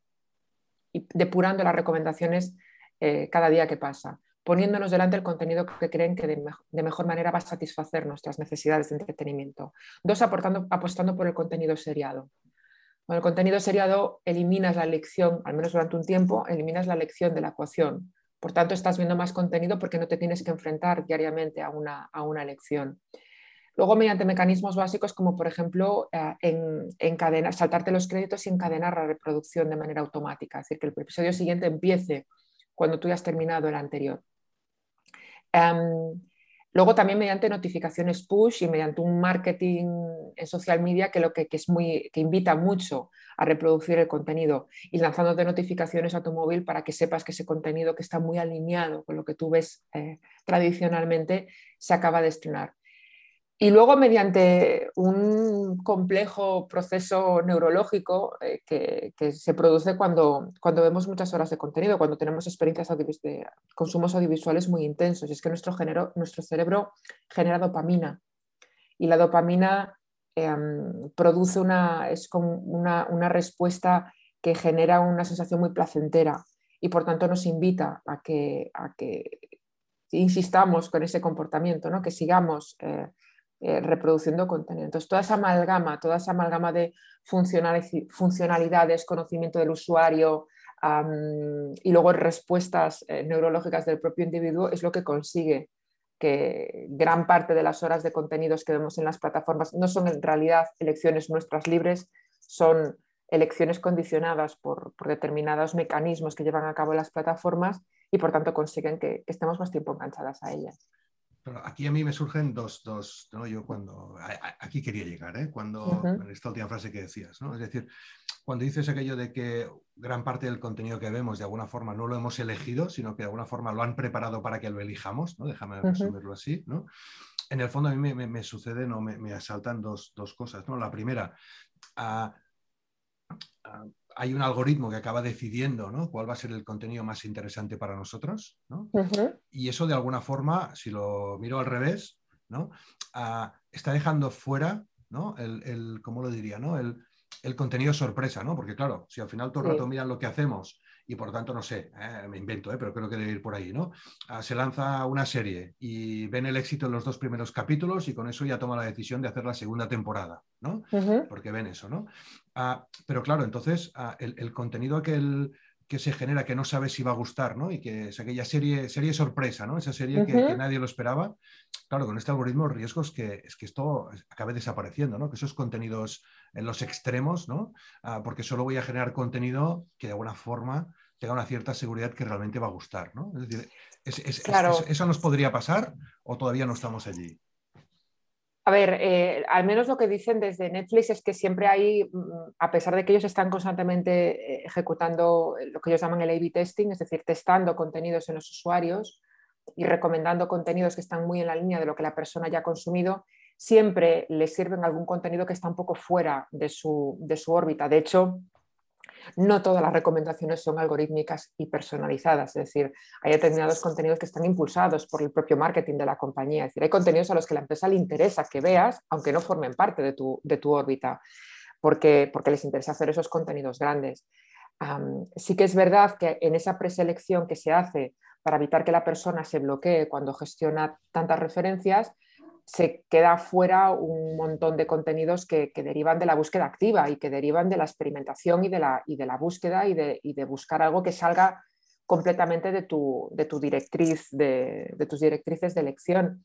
[SPEAKER 2] y depurando las recomendaciones eh, cada día que pasa, poniéndonos delante el contenido que creen que de, mejor manera va a satisfacer nuestras necesidades de entretenimiento. Dos, apostando por el contenido seriado. Con el contenido seriado eliminas la elección, al menos durante un tiempo, eliminas la elección de la ecuación. Por tanto, estás viendo más contenido porque no te tienes que enfrentar diariamente a una, a una elección. Luego, mediante mecanismos básicos como, por ejemplo, eh, en, encadenar, saltarte los créditos y encadenar la reproducción de manera automática, es decir, que el episodio siguiente empiece cuando tú has terminado el anterior. Em, luego también mediante notificaciones push y mediante un marketing en social media que, lo que, es muy, que invita mucho a reproducir el contenido y lanzándote notificaciones a tu móvil para que sepas que ese contenido que está muy alineado con lo que tú ves eh, tradicionalmente se acaba de estrenar. Y luego, mediante un complejo proceso neurológico eh, que, se produce cuando, cuando vemos muchas horas de contenido, cuando tenemos experiencias de consumos audiovisuales muy intensos, es que nuestro, nuestro cerebro genera dopamina. Y la dopamina em, produce una, es como una, una respuesta que genera una sensación muy placentera y por tanto nos invita a que, a que insistamos con ese comportamiento, ¿no? que sigamos eh, eh, reproduciendo contenido. Entonces, toda esa amalgama, toda esa amalgama de funcionalidades, conocimiento del usuario y luego respuestas eh, neurológicas del propio individuo es lo que consigue que gran parte de las horas de contenidos que vemos en las plataformas no son en realidad elecciones nuestras libres, son elecciones condicionadas por, determinados mecanismos que llevan a cabo las plataformas y por tanto consiguen que estemos más tiempo enganchadas a ellas
[SPEAKER 1] aquí a mí me surgen dos, dos ¿no? Yo cuando, aquí quería llegar, ¿eh? Cuando, en esta última frase que decías, ¿no? Es decir, cuando dices aquello de que gran parte del contenido que vemos de alguna forma no lo hemos elegido, sino que de alguna forma lo han preparado para que lo elijamos, ¿no? Déjame resumirlo así, ¿no? En el fondo a mí me, suceden o me, asaltan dos, cosas, ¿no? La primera, a, hay un algoritmo que acaba decidiendo cuál va a ser el contenido más interesante para nosotros. Y eso de alguna forma, si lo miro al revés, ¿no? Ah, está dejando fuera ¿no? el, ¿cómo lo diría? ¿no? El, el, contenido sorpresa, ¿no? Porque claro, si al final todo el rato miran lo que hacemos y por tanto, no sé, eh, me invento, eh, pero creo que debe ir por ahí, ¿no? Ah, se lanza una serie y ven el éxito en los dos primeros capítulos y con eso ya toma la decisión de hacer la segunda temporada, ¿no? Porque ven eso, ¿no? Ah, pero claro, entonces ah, el, contenido que, que se genera que no sabe si va a gustar, ¿no? Y que es aquella serie, serie sorpresa, ¿no? Esa serie que, nadie lo esperaba. Claro, con este algoritmo el riesgo es que, es que esto acabe desapareciendo, ¿no? Que esos contenidos en los extremos, ¿no? porque solo voy a generar contenido que de alguna forma tenga una cierta seguridad que realmente va a gustar, ¿no? Es decir, ¿eso nos podría pasar o todavía no estamos allí?
[SPEAKER 2] A ver, eh, al menos lo que dicen desde Netflix es que siempre hay, mm, a pesar de que ellos están constantemente eh, ejecutando lo que ellos llaman el A-B testing, es decir, testando contenidos en los usuarios y recomendando contenidos que están muy en la línea de lo que la persona ya consumido, siempre les sirven algún contenido que está un poco fuera de su, de su órbita. De hecho, no todas las recomendaciones son algorítmicas y personalizadas, es decir, hay determinados contenidos que están impulsados por el propio marketing de la compañía, es decir, hay contenidos a los que la empresa le interesa que veas, aunque no formen parte de tu, de tu órbita, porque, porque les interesa hacer esos contenidos grandes. sí que es verdad que en esa preselección que se hace para evitar que la persona se bloquee cuando gestiona tantas referencias, se queda fuera un montón de contenidos que, derivan de la búsqueda activa y que derivan de la experimentación y de la, y de la búsqueda y de, y de, buscar algo que salga completamente de tu, de tu directriz, de, tus directrices de elección.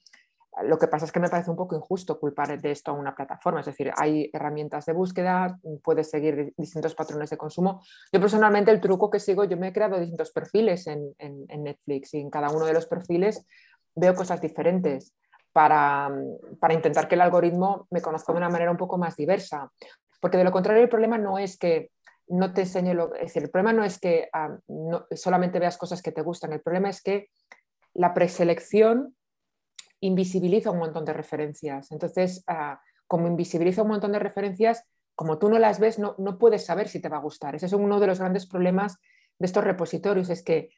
[SPEAKER 2] Lo que pasa es que me parece un poco injusto culpar de esto a una plataforma, es decir, hay herramientas de búsqueda, puedes seguir distintos patrones de consumo. Yo personalmente el truco que sigo, yo me he creado distintos perfiles en, en Netflix y en cada uno de los perfiles veo cosas diferentes para, intentar que el algoritmo me conozca de una manera un poco más diversa. Porque de lo contrario, el problema no es que no te enseñe lo. Es el problema no es que ah, solamente veas cosas que te gustan, el problema es que la preselección invisibiliza un montón de referencias. Entonces, ah, como invisibiliza un montón de referencias, como tú no las ves, no, no, puedes saber si te va a gustar. Ese es uno de los grandes problemas de estos repositorios, es que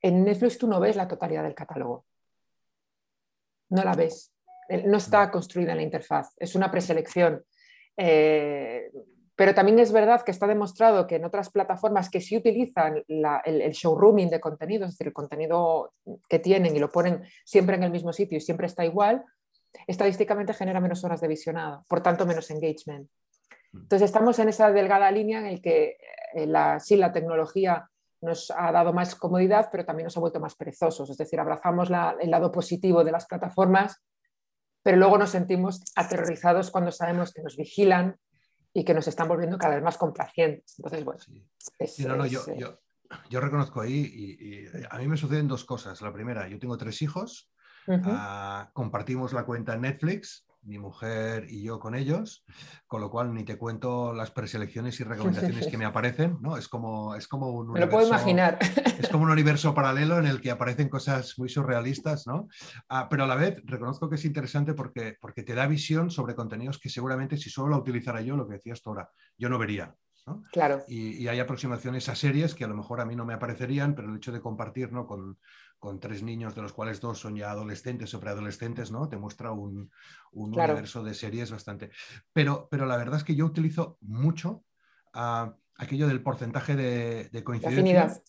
[SPEAKER 2] en Netflix tú no ves la totalidad del catálogo no la ves. No está construida en la interfaz, es una preselección. Eh, pero también es verdad que está demostrado que en otras plataformas que sí utilizan el, showrooming de contenido, es decir, el contenido que tienen y lo ponen siempre en el mismo sitio y siempre está igual, estadísticamente genera menos horas de visionado, por tanto menos engagement. Mm. Entonces estamos en esa delgada línea en la que eh, la, sí, la tecnología nos ha dado más comodidad, pero también nos ha vuelto más perezosos. Es decir, abrazamos el lado positivo de las plataformas, pero luego nos sentimos aterrorizados cuando sabemos que nos vigilan y que nos están volviendo cada vez más complacientes. Entonces, bueno.
[SPEAKER 1] yo, reconozco ahí, y, a mí me suceden dos cosas. La primera, yo tengo tres hijos, ah, compartimos la cuenta en Netflix mi mujer y yo con ellos, con lo cual ni te cuento las preselecciones y recomendaciones que me [LAUGHS] aparecen, ¿no? Es como, es como un
[SPEAKER 2] universo, lo puedo imaginar. [LAUGHS]
[SPEAKER 1] Es como un universo paralelo en el que aparecen cosas muy surrealistas, ¿no? Ah, pero a la vez reconozco que es interesante porque, porque te da visión sobre contenidos que seguramente si solo la utilizara yo, lo que decías tú ahora, yo no vería.
[SPEAKER 2] Claro.
[SPEAKER 1] Y, y, hay aproximaciones a series que a lo mejor a mí no me aparecerían, pero el hecho de compartir ¿no? con, con tres niños, de los cuales dos son ya adolescentes o preadolescentes, ¿no? Te muestra un, universo de series bastante. Pero, pero la verdad es que yo utilizo mucho ah, aquello del porcentaje de, coincidencia.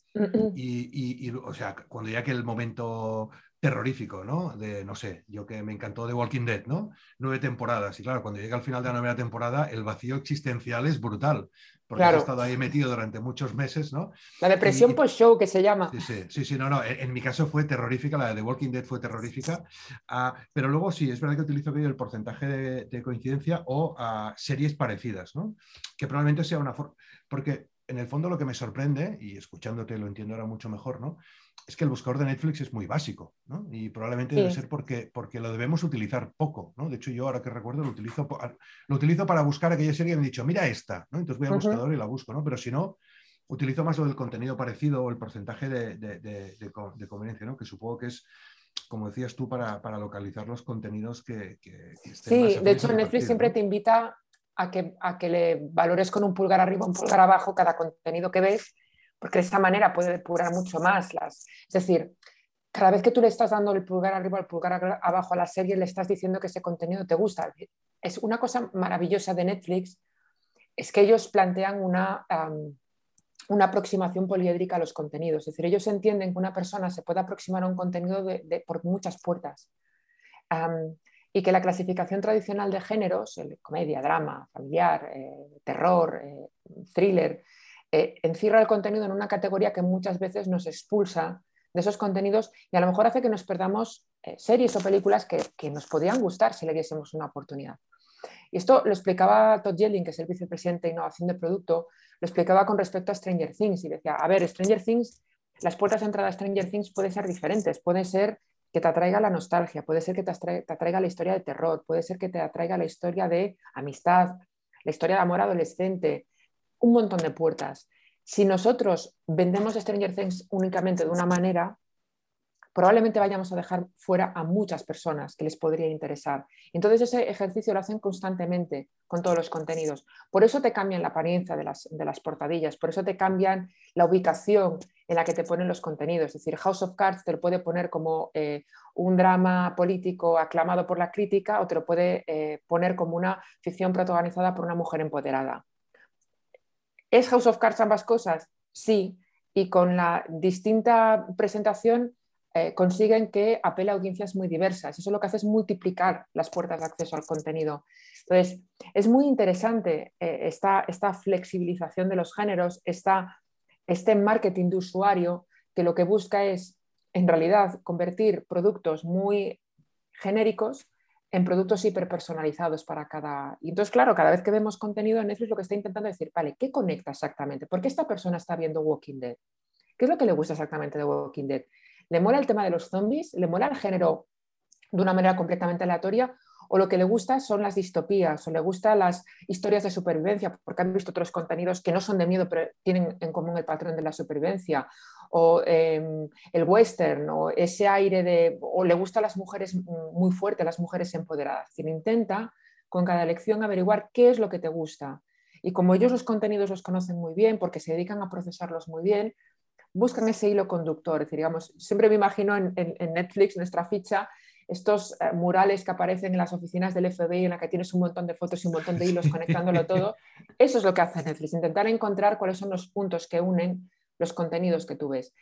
[SPEAKER 1] Y, y, o sea, cuando ya que el momento terrorífico, ¿no? De, no sé, yo que me encantó de Walking Dead, ¿no? Nueve temporadas. Y claro, cuando llega al final de la novena temporada, el vacío existencial es brutal porque claro. estado ahí metido durante muchos meses, ¿no?
[SPEAKER 2] La depresión post-show que se llama.
[SPEAKER 1] Sí, sí, sí, no, no, en, mi caso fue terrorífica, la de The Walking Dead fue terrorífica, ah, pero luego sí, es verdad que utilizo el porcentaje de, coincidencia o a series parecidas, ¿no? Que probablemente sea una forma, porque en el fondo lo que me sorprende, y escuchándote lo entiendo ahora mucho mejor, ¿no? Es que el buscador de Netflix es muy básico, ¿no? Y probablemente debe ser porque, porque lo debemos utilizar poco, ¿no? De hecho, yo ahora que recuerdo lo utilizo, lo utilizo para buscar aquella serie y me he dicho, mira esta, ¿no? Entonces voy al buscador y la busco, ¿no? Pero si no, utilizo más lo del contenido parecido o el porcentaje de, de, conveniencia, ¿no? Que supongo que es, como decías tú, para, localizar los contenidos que, que,
[SPEAKER 2] Sí, de hecho, Netflix siempre te invita a que, a que le valores con un pulgar arriba, un pulgar abajo cada contenido que ves porque de esa manera puede depurar mucho más las... Es decir, cada vez que tú le estás dando el pulgar arriba, el pulgar abajo a la serie, le estás diciendo que ese contenido te gusta. Es una cosa maravillosa de Netflix, es que ellos plantean una, una aproximación poliédrica a los contenidos. Es decir, ellos entienden que una persona se puede aproximar a un contenido de, por muchas puertas. y que la clasificación tradicional de géneros, el comedia, drama, familiar, eh, terror, eh, thriller, eh, encierra el contenido en una categoría que muchas veces nos expulsa de esos contenidos y a lo mejor hace que nos perdamos eh, series o películas que, nos podrían gustar si le diésemos una oportunidad. Y esto lo explicaba Todd Yelling, que es el vicepresidente de innovación de producto, lo explicaba con respecto a Stranger Things y decía, a ver, Stranger Things, las puertas de entrada a Stranger Things pueden ser diferentes, puede ser que te atraiga la nostalgia, puede ser que te atraiga la historia de terror, puede ser que te atraiga la historia de amistad, la historia de amor adolescente, un montón de puertas. Si nosotros vendemos Stranger Things únicamente de una manera, probablemente vayamos a dejar fuera a muchas personas que les podría interesar. Entonces ese ejercicio lo hacen constantemente con todos los contenidos. Por eso te cambian la apariencia de las, de las portadillas, por eso te cambian la ubicación en la que te ponen los contenidos. Es decir, House of Cards te lo puede poner como eh, un drama político aclamado por la crítica o te lo puede eh, poner como una ficción protagonizada por una mujer empoderada. ¿Es House of Cards ambas cosas? Sí, y con la distinta presentación eh, consiguen que apele a audiencias muy diversas. Eso lo que hace es multiplicar las puertas de acceso al contenido. Entonces, es muy interesante eh, esta, flexibilización de los géneros, este marketing de usuario que lo que busca es, en realidad, convertir productos muy genéricos en productos hiperpersonalizados para cada... Y entonces, claro, cada vez que vemos contenido en Netflix lo que está intentando decir, vale, ¿qué conecta exactamente? ¿Por qué esta persona está viendo Walking Dead? ¿Qué es lo que le gusta exactamente de Walking Dead? ¿Le mola el tema de los zombies? ¿Le mola el género de una manera completamente aleatoria? ¿O lo que le gusta son las distopías? ¿O le gustan las historias de supervivencia? Porque han visto otros contenidos que no son de miedo, pero tienen en común el patrón de la supervivencia o em, el western, o ese aire de, o le gusta a las mujeres muy fuerte, las mujeres empoderadas. Es intenta con cada lección averiguar qué es lo que te gusta. Y como ellos los contenidos los conocen muy bien, porque se dedican a procesarlos muy bien, buscan ese hilo conductor. Es decir, digamos, siempre me imagino en, Netflix, nuestra ficha, estos eh, murales que aparecen en las oficinas del FBI en la que tienes un montón de fotos y un montón de hilos conectándolo todo. [LAUGHS] Eso es lo que hace Netflix, intentar encontrar cuáles son los puntos que unen los contenidos que tú ves.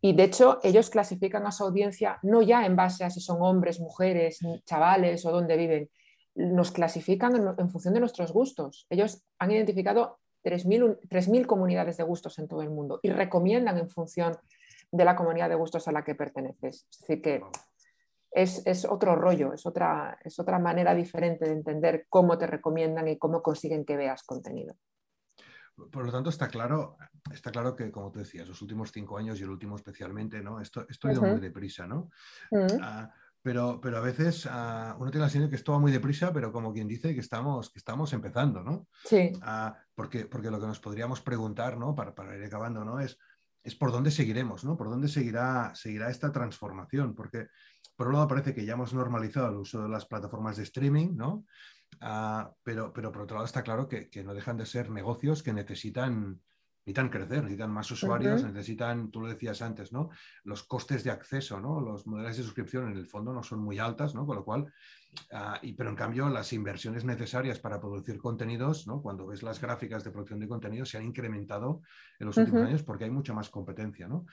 [SPEAKER 2] Y de hecho, ellos clasifican a su audiencia no ya en base a si son hombres, mujeres, chavales o dónde viven, nos clasifican en, función de nuestros gustos. Ellos han identificado 3.000 comunidades de gustos en todo el mundo y recomiendan en función de la comunidad de gustos a la que perteneces. Es decir, que es, otro rollo, es otra, es otra manera diferente de entender cómo te recomiendan y cómo consiguen que veas contenido.
[SPEAKER 1] Por lo tanto, está claro, está claro que, como tú decías, los últimos cinco años y el último especialmente, ¿no? Esto, esto ha ido muy deprisa, ¿no? Ah, pero, pero, a veces ah, uno tiene la sensación que esto va muy deprisa, pero como quien dice que estamos, que estamos empezando, ¿no?
[SPEAKER 2] Sí.
[SPEAKER 1] Ah, porque, porque lo que nos podríamos preguntar, ¿no? Para, para ir acabando, ¿no? Es, es por dónde seguiremos, ¿no? Por dónde seguirá, seguirá esta transformación, porque por un lado parece que ya hemos normalizado el uso de las plataformas de streaming, ¿no? Ah, pero, pero por otro lado está claro que, que, no dejan de ser negocios que necesitan, necesitan crecer, necesitan más usuarios, necesitan, tú lo decías antes, ¿no? Los costes de acceso, ¿no? Los modelos de suscripción en el fondo no son muy altas, ¿no? Con lo cual, ah, y, pero en cambio las inversiones necesarias para producir contenidos, ¿no? Cuando ves las gráficas de producción de contenidos se han incrementado en los últimos años porque hay mucha más competencia, ¿no?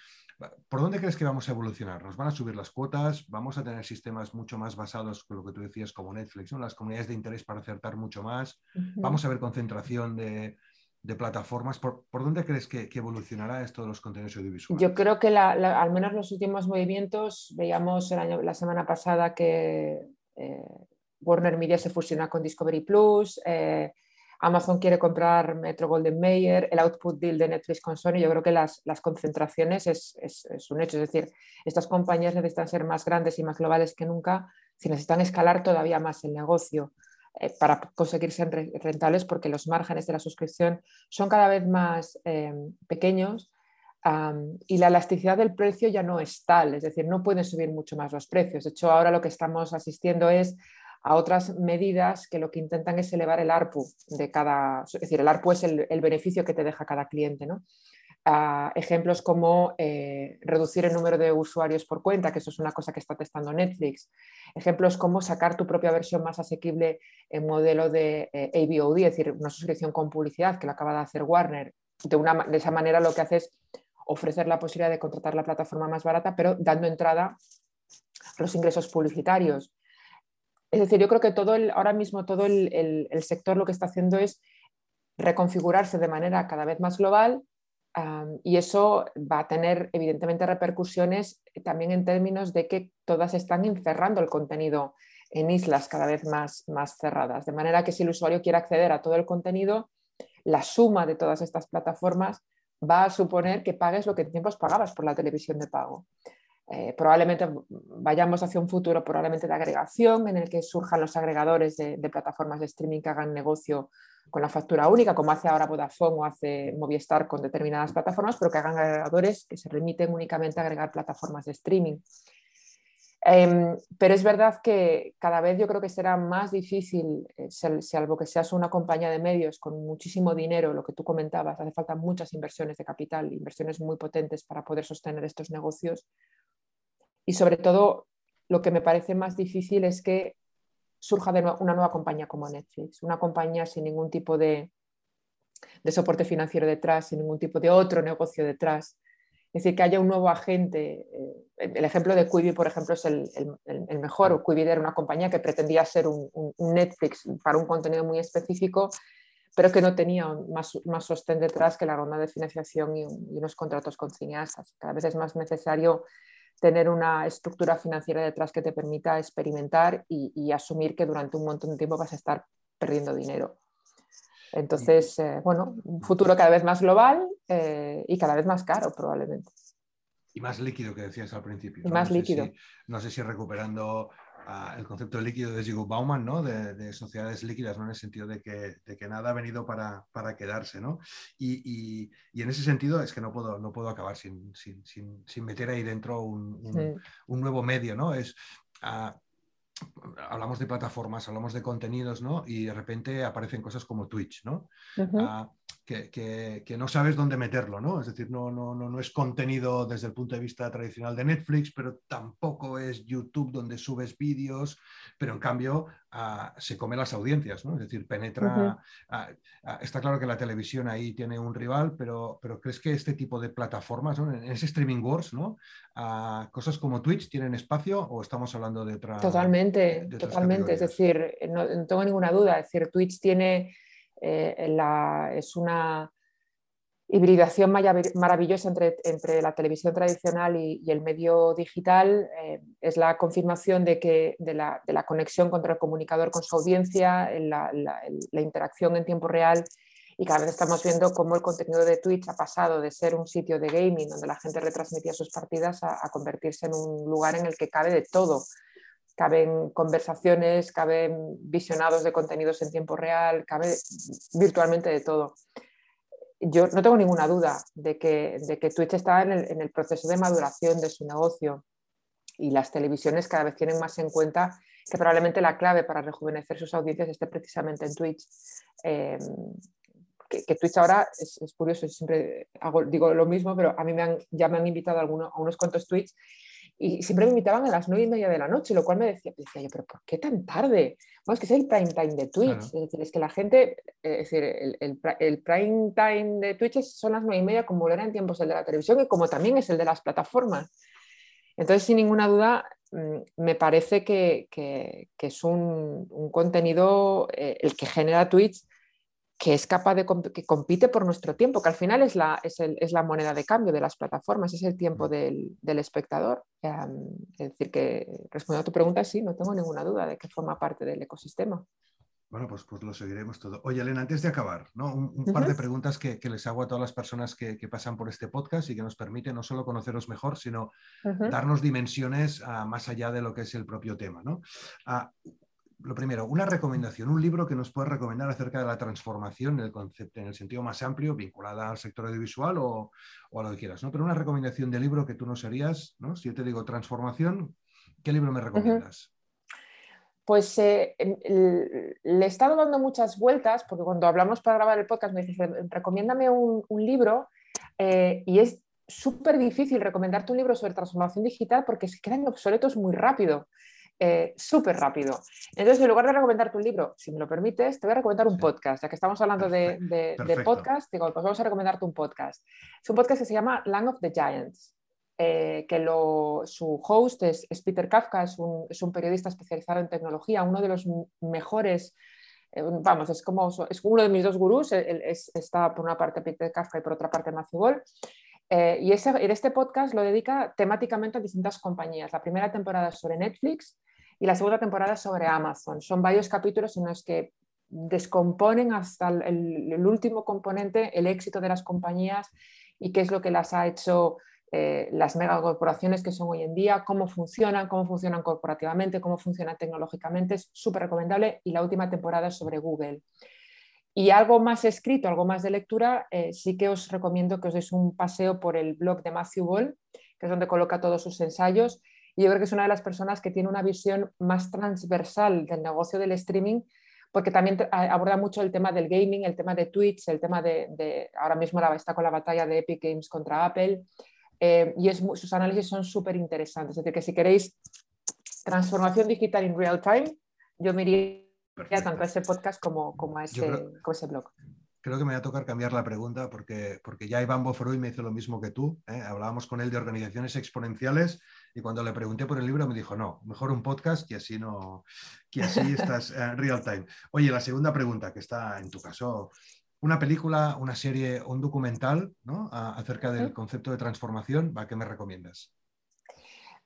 [SPEAKER 1] ¿Por dónde crees que vamos a evolucionar? ¿Nos van a subir las cuotas? ¿Vamos a tener sistemas mucho más basados con lo que tú decías como Netflix, ¿no? las comunidades de interés para acertar mucho más? ¿Vamos a ver concentración de, de plataformas. ¿Por, dónde crees que, evolucionará esto de los contenidos audiovisuales?
[SPEAKER 2] Yo creo que al menos los últimos movimientos, veíamos el año, la semana pasada que Warner Media se fusiona con Discovery Plus, eh, Amazon quiere comprar Metro Golden Mayer, el output deal de Netflix con Sony, yo creo que las, concentraciones es, es, un hecho, es decir, estas compañías necesitan ser más grandes y más globales que nunca, si necesitan escalar todavía más el negocio. Eh, para conseguir ser rentables porque los márgenes de la suscripción son cada vez más eh, pequeños y la elasticidad del precio ya no es tal, es decir, no pueden subir mucho más los precios. De hecho, ahora lo que estamos asistiendo es a otras medidas que lo que intentan es elevar el ARPU de cada, es decir, el ARPU es el, beneficio que te deja cada cliente, ¿no? ejemplos como eh, reducir el número de usuarios por cuenta, que eso es una cosa que está testando Netflix. Ejemplos como sacar tu propia versión más asequible en modelo de eh, AVOD, es decir, una suscripción con publicidad que lo acaba de hacer Warner. De, una, de esa manera lo que hace es ofrecer la posibilidad de contratar la plataforma más barata, pero dando entrada los ingresos publicitarios. Es decir, yo creo que todo el, ahora mismo todo el sector lo que está haciendo es reconfigurarse de manera cada vez más global y eso va a tener evidentemente repercusiones también en términos de que todas están encerrando el contenido en islas cada vez más, más cerradas. De manera que si el usuario quiere acceder a todo el contenido, la suma de todas estas plataformas va a suponer que pagues lo que en tiempos pagabas por la televisión de pago. Eh, probablemente vayamos hacia un futuro probablemente de agregación en el que surjan los agregadores de, de plataformas de streaming que hagan negocio con la factura única, como hace ahora Vodafone o hace Movistar con determinadas plataformas, pero que hagan agregadores que se remiten únicamente a agregar plataformas de streaming. Em, pero es verdad que cada vez yo creo que será más difícil, eh, salvo que seas una compañía de medios con muchísimo dinero, lo que tú comentabas, hace falta muchas inversiones de capital, inversiones muy potentes para poder sostener estos negocios. Y sobre todo, lo que me parece más difícil es que surja de una nueva compañía como Netflix, una compañía sin ningún tipo de, soporte financiero detrás, sin ningún tipo de otro negocio detrás. Es decir, que haya un nuevo agente. Eh, el ejemplo de Quibi, por ejemplo, es el, mejor. Quibi era una compañía que pretendía ser un, Netflix para un contenido muy específico, pero que no tenía más, más sostén detrás que la ronda de financiación y, y unos contratos con cineastas. Cada vez es más necesario tener una estructura financiera detrás que te permita experimentar y, asumir que durante un montón de tiempo vas a estar perdiendo dinero. Entonces, eh, bueno, un futuro cada vez más global eh, y cada vez más caro probablemente.
[SPEAKER 1] Y más líquido que decías al principio.
[SPEAKER 2] Y más líquido.
[SPEAKER 1] no sé si recuperando el concepto de líquido de Zygmunt Bauman, ¿no? de, sociedades líquidas, ¿no? en el sentido de que, de que nada ha venido para, para quedarse. ¿no? Y, y, y, en ese sentido es que no puedo, no puedo acabar sin, sin, sin, meter ahí dentro un, un, nuevo medio. ¿no? Es, uh, hablamos de plataformas, hablamos de contenidos, ¿no? Y de repente aparecen cosas como Twitch, ¿no? Que, no sabes dónde meterlo, ¿no? Es decir, no, no, no, no es contenido desde el punto de vista tradicional de Netflix, pero tampoco es YouTube donde subes vídeos, pero en cambio ah, se come las audiencias, ¿no? Es decir, penetra... Ah, ah, está claro que la televisión ahí tiene un rival, pero, pero ¿crees que este tipo de plataformas, en ese streaming wars, ¿no? cosas como Twitch tienen espacio o estamos hablando de otra...
[SPEAKER 2] Totalmente, totalmente. Es decir, no, no tengo ninguna duda. Es decir, Twitch tiene es una hibridación maravillosa entre, la televisión tradicional y, el medio digital. es la confirmación de, que, de la, conexión contra el comunicador con su audiencia, la interacción en tiempo real y cada vez estamos viendo cómo el contenido de Twitch ha pasado de ser un sitio de gaming donde la gente retransmitía sus partidas a, convertirse en un lugar en el que cabe de todo. Caben conversaciones, caben visionados de contenidos en tiempo real, cabe virtualmente de todo. Yo no tengo ninguna duda de que, de que Twitch está en el, proceso de maduración de su negocio y las televisiones cada vez tienen más en cuenta que probablemente la clave para rejuvenecer sus audiencias esté precisamente en Twitch. Eh, que, Twitch ahora es, curioso, siempre digo lo mismo, pero a mí me han, ya me han invitado a, algunos, a unos cuantos tweets y siempre me invitaban a las nueve y media de la noche, lo cual me decía, decía yo, pero ¿por qué tan tarde? Bueno, es que es el prime time de Twitch, es decir, es que la gente, eh, es decir, el, el, prime time de Twitch son las nueve y media como lo era en tiempos el de la televisión y como también es el de las plataformas. Entonces, sin ninguna duda, mm, me parece que, que, es un, un contenido, eh, el que genera Twitch, que es capaz de que compite por nuestro tiempo, que al final es la, es, es la moneda de cambio de las plataformas, es el tiempo del, del espectador. es decir, que respondiendo a tu pregunta, sí, no tengo ninguna duda de que forma parte del ecosistema.
[SPEAKER 1] Bueno, pues, pues lo seguiremos todo. Oye, Elena, antes de acabar, ¿no? un, par de preguntas que, que, les hago a todas las personas que, que, pasan por este podcast y que nos permiten no solo conoceros mejor, sino darnos dimensiones uh, más allá de lo que es el propio tema. ¿no? Lo primero, una recomendación, un libro que nos puedes recomendar acerca de la transformación en el concepto, en el sentido más amplio, vinculada al sector audiovisual o, a lo que quieras, ¿no? Pero una recomendación de libro que tú nos harías, ¿no? Si yo te digo transformación, ¿qué libro me recomiendas?
[SPEAKER 2] Pues eh, le he estado dando muchas vueltas, porque cuando hablamos para grabar el podcast me dices, recomiéndame un, libro, eh, y es súper difícil recomendarte un libro sobre transformación digital porque se quedan obsoletos muy rápido. Eh, súper rápido. Entonces, en lugar de recomendarte un libro, si me lo permites, te voy a recomendar un podcast. Ya que estamos hablando de, podcast, digo, pues vamos a recomendarte un podcast. Es un podcast que se llama Land of the Giants. Eh, que lo, su host es, Peter Kafka, es un, es un, periodista especializado en tecnología, uno de los mejores, eh, vamos, es como es uno de mis dos gurús, está por una parte Peter Kafka y por otra parte Matthew Ball. y ese, este podcast lo dedica temáticamente a distintas compañías. La primera temporada es sobre Netflix, y la segunda temporada sobre Amazon. Son varios capítulos en los que descomponen hasta el, último componente el éxito de las compañías y qué es lo que las ha hecho eh, las megacorporaciones que son hoy en día, cómo funcionan, cómo funcionan corporativamente, cómo funcionan tecnológicamente. Es súper recomendable. Y la última temporada sobre Google. Y algo más escrito, algo más de lectura, eh, sí que os recomiendo que os deis un paseo por el blog de Matthew Ball, que es donde coloca todos sus ensayos y yo creo que es una de las personas que tiene una visión más transversal del negocio del streaming, porque también aborda mucho el tema del gaming, el tema de Twitch, el tema de, ahora mismo la, está con la batalla de Epic Games contra Apple, eh, y es, sus análisis son súper interesantes. Es decir, que si queréis transformación digital en real time, yo me iría tanto a ese podcast como, como, a ese, como a ese blog
[SPEAKER 1] creo que me va a tocar cambiar la pregunta porque, porque ya Iván Bofroy me hizo lo mismo que tú. ¿eh? Hablábamos con él de organizaciones exponenciales y cuando le pregunté por el libro me dijo, no, mejor un podcast que así, no, que así [LAUGHS] estás en real time. Oye, la segunda pregunta que está en tu caso, una película, una serie, un documental ¿no? acerca del concepto de transformación, ¿a qué me recomiendas?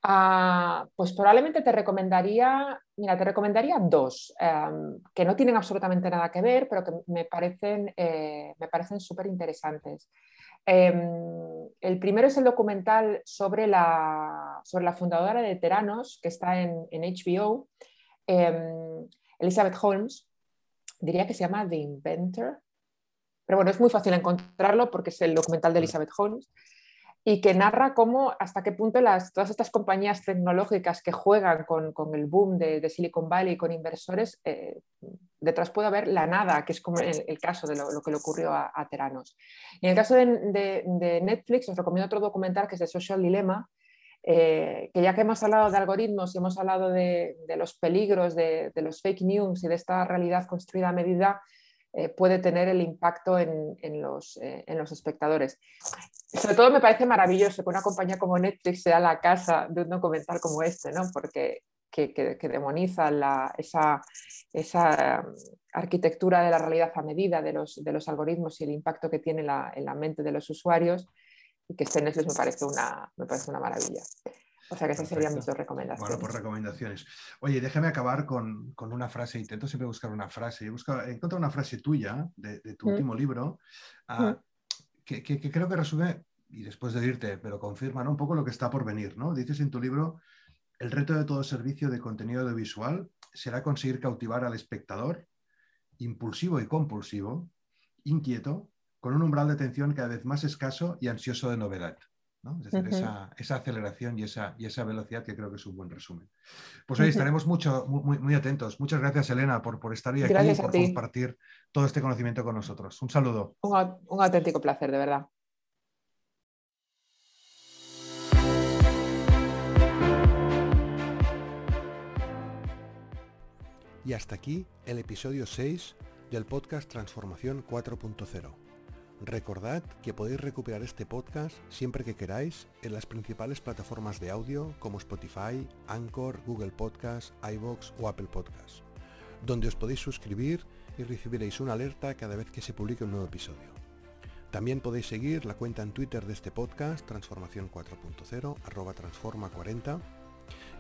[SPEAKER 2] Ah, pues probablemente te recomendaría, mira, te recomendaría dos em, que no tienen absolutamente nada que ver, pero que me parecen, eh, me parecen súper interesantes. Em, el primero es el documental sobre la, sobre la fundadora de Teranos, que está en, en HBO, em, Elizabeth Holmes, diría que se llama The Inventor, pero bueno, es muy fácil encontrarlo porque es el documental de Elizabeth Holmes y que narra cómo, hasta qué punto las, todas estas compañías tecnológicas que juegan con, con el boom de, Silicon Valley con inversores, eh, detrás puede haber la nada, que es como el, caso de lo, que le ocurrió a, Teranos. Y en el caso de, Netflix, os recomiendo otro documental que es de Social Dilemma, eh, que ya que hemos hablado de algoritmos y hemos hablado de, los peligros de, los fake news y de esta realidad construida a medida, eh, puede tener el impacto en, los, en los espectadores sobre todo me parece maravilloso que una compañía como Netflix sea la casa de un documental como este, ¿no? Porque que, demoniza esa, esa, arquitectura de la realidad a medida de los, de los algoritmos y el impacto que tiene en la mente de los usuarios, y que esté en Netflix me parece una, me parece una maravilla. O sea que esas serían mis dos recomendaciones.
[SPEAKER 1] Bueno, por recomendaciones. Oye, déjame acabar con, una frase. Intento siempre buscar una frase. He, encontrado una frase tuya de, tu mm. último libro ah, mm. Que, creo que resume, y después de irte, pero confirma un poco lo que está por venir. ¿no? Dices en tu libro, el reto de todo servicio de contenido audiovisual será conseguir cautivar al espectador, impulsivo y compulsivo, inquieto, con un umbral de atención cada vez más escaso y ansioso de novedad. Es decir, esa, aceleración y esa, y esa velocidad que creo que es un buen resumen. Pues hoy estaremos mucho, muy, muy, atentos. Muchas gracias, Elena, por, por estar aquí y por compartir todo este conocimiento con nosotros. Un saludo.
[SPEAKER 2] Un, un auténtico placer, de verdad.
[SPEAKER 1] Y hasta aquí el episodio 6 del podcast Transformación 4.0. Recordad que podéis recuperar este podcast siempre que queráis en las principales plataformas de audio como Spotify, Anchor, Google Podcast, iVoox o Apple Podcast, donde os podéis suscribir y recibiréis una alerta cada vez que se publique un nuevo episodio. También podéis seguir la cuenta en Twitter de este podcast, Transformación 4.0, arroba transforma40,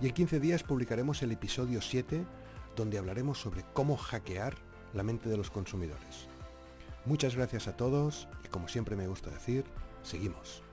[SPEAKER 1] y en 15 días publicaremos el episodio 7, donde hablaremos sobre cómo hackear la mente de los consumidores. Muchas gracias a todos y como siempre me gusta decir, seguimos.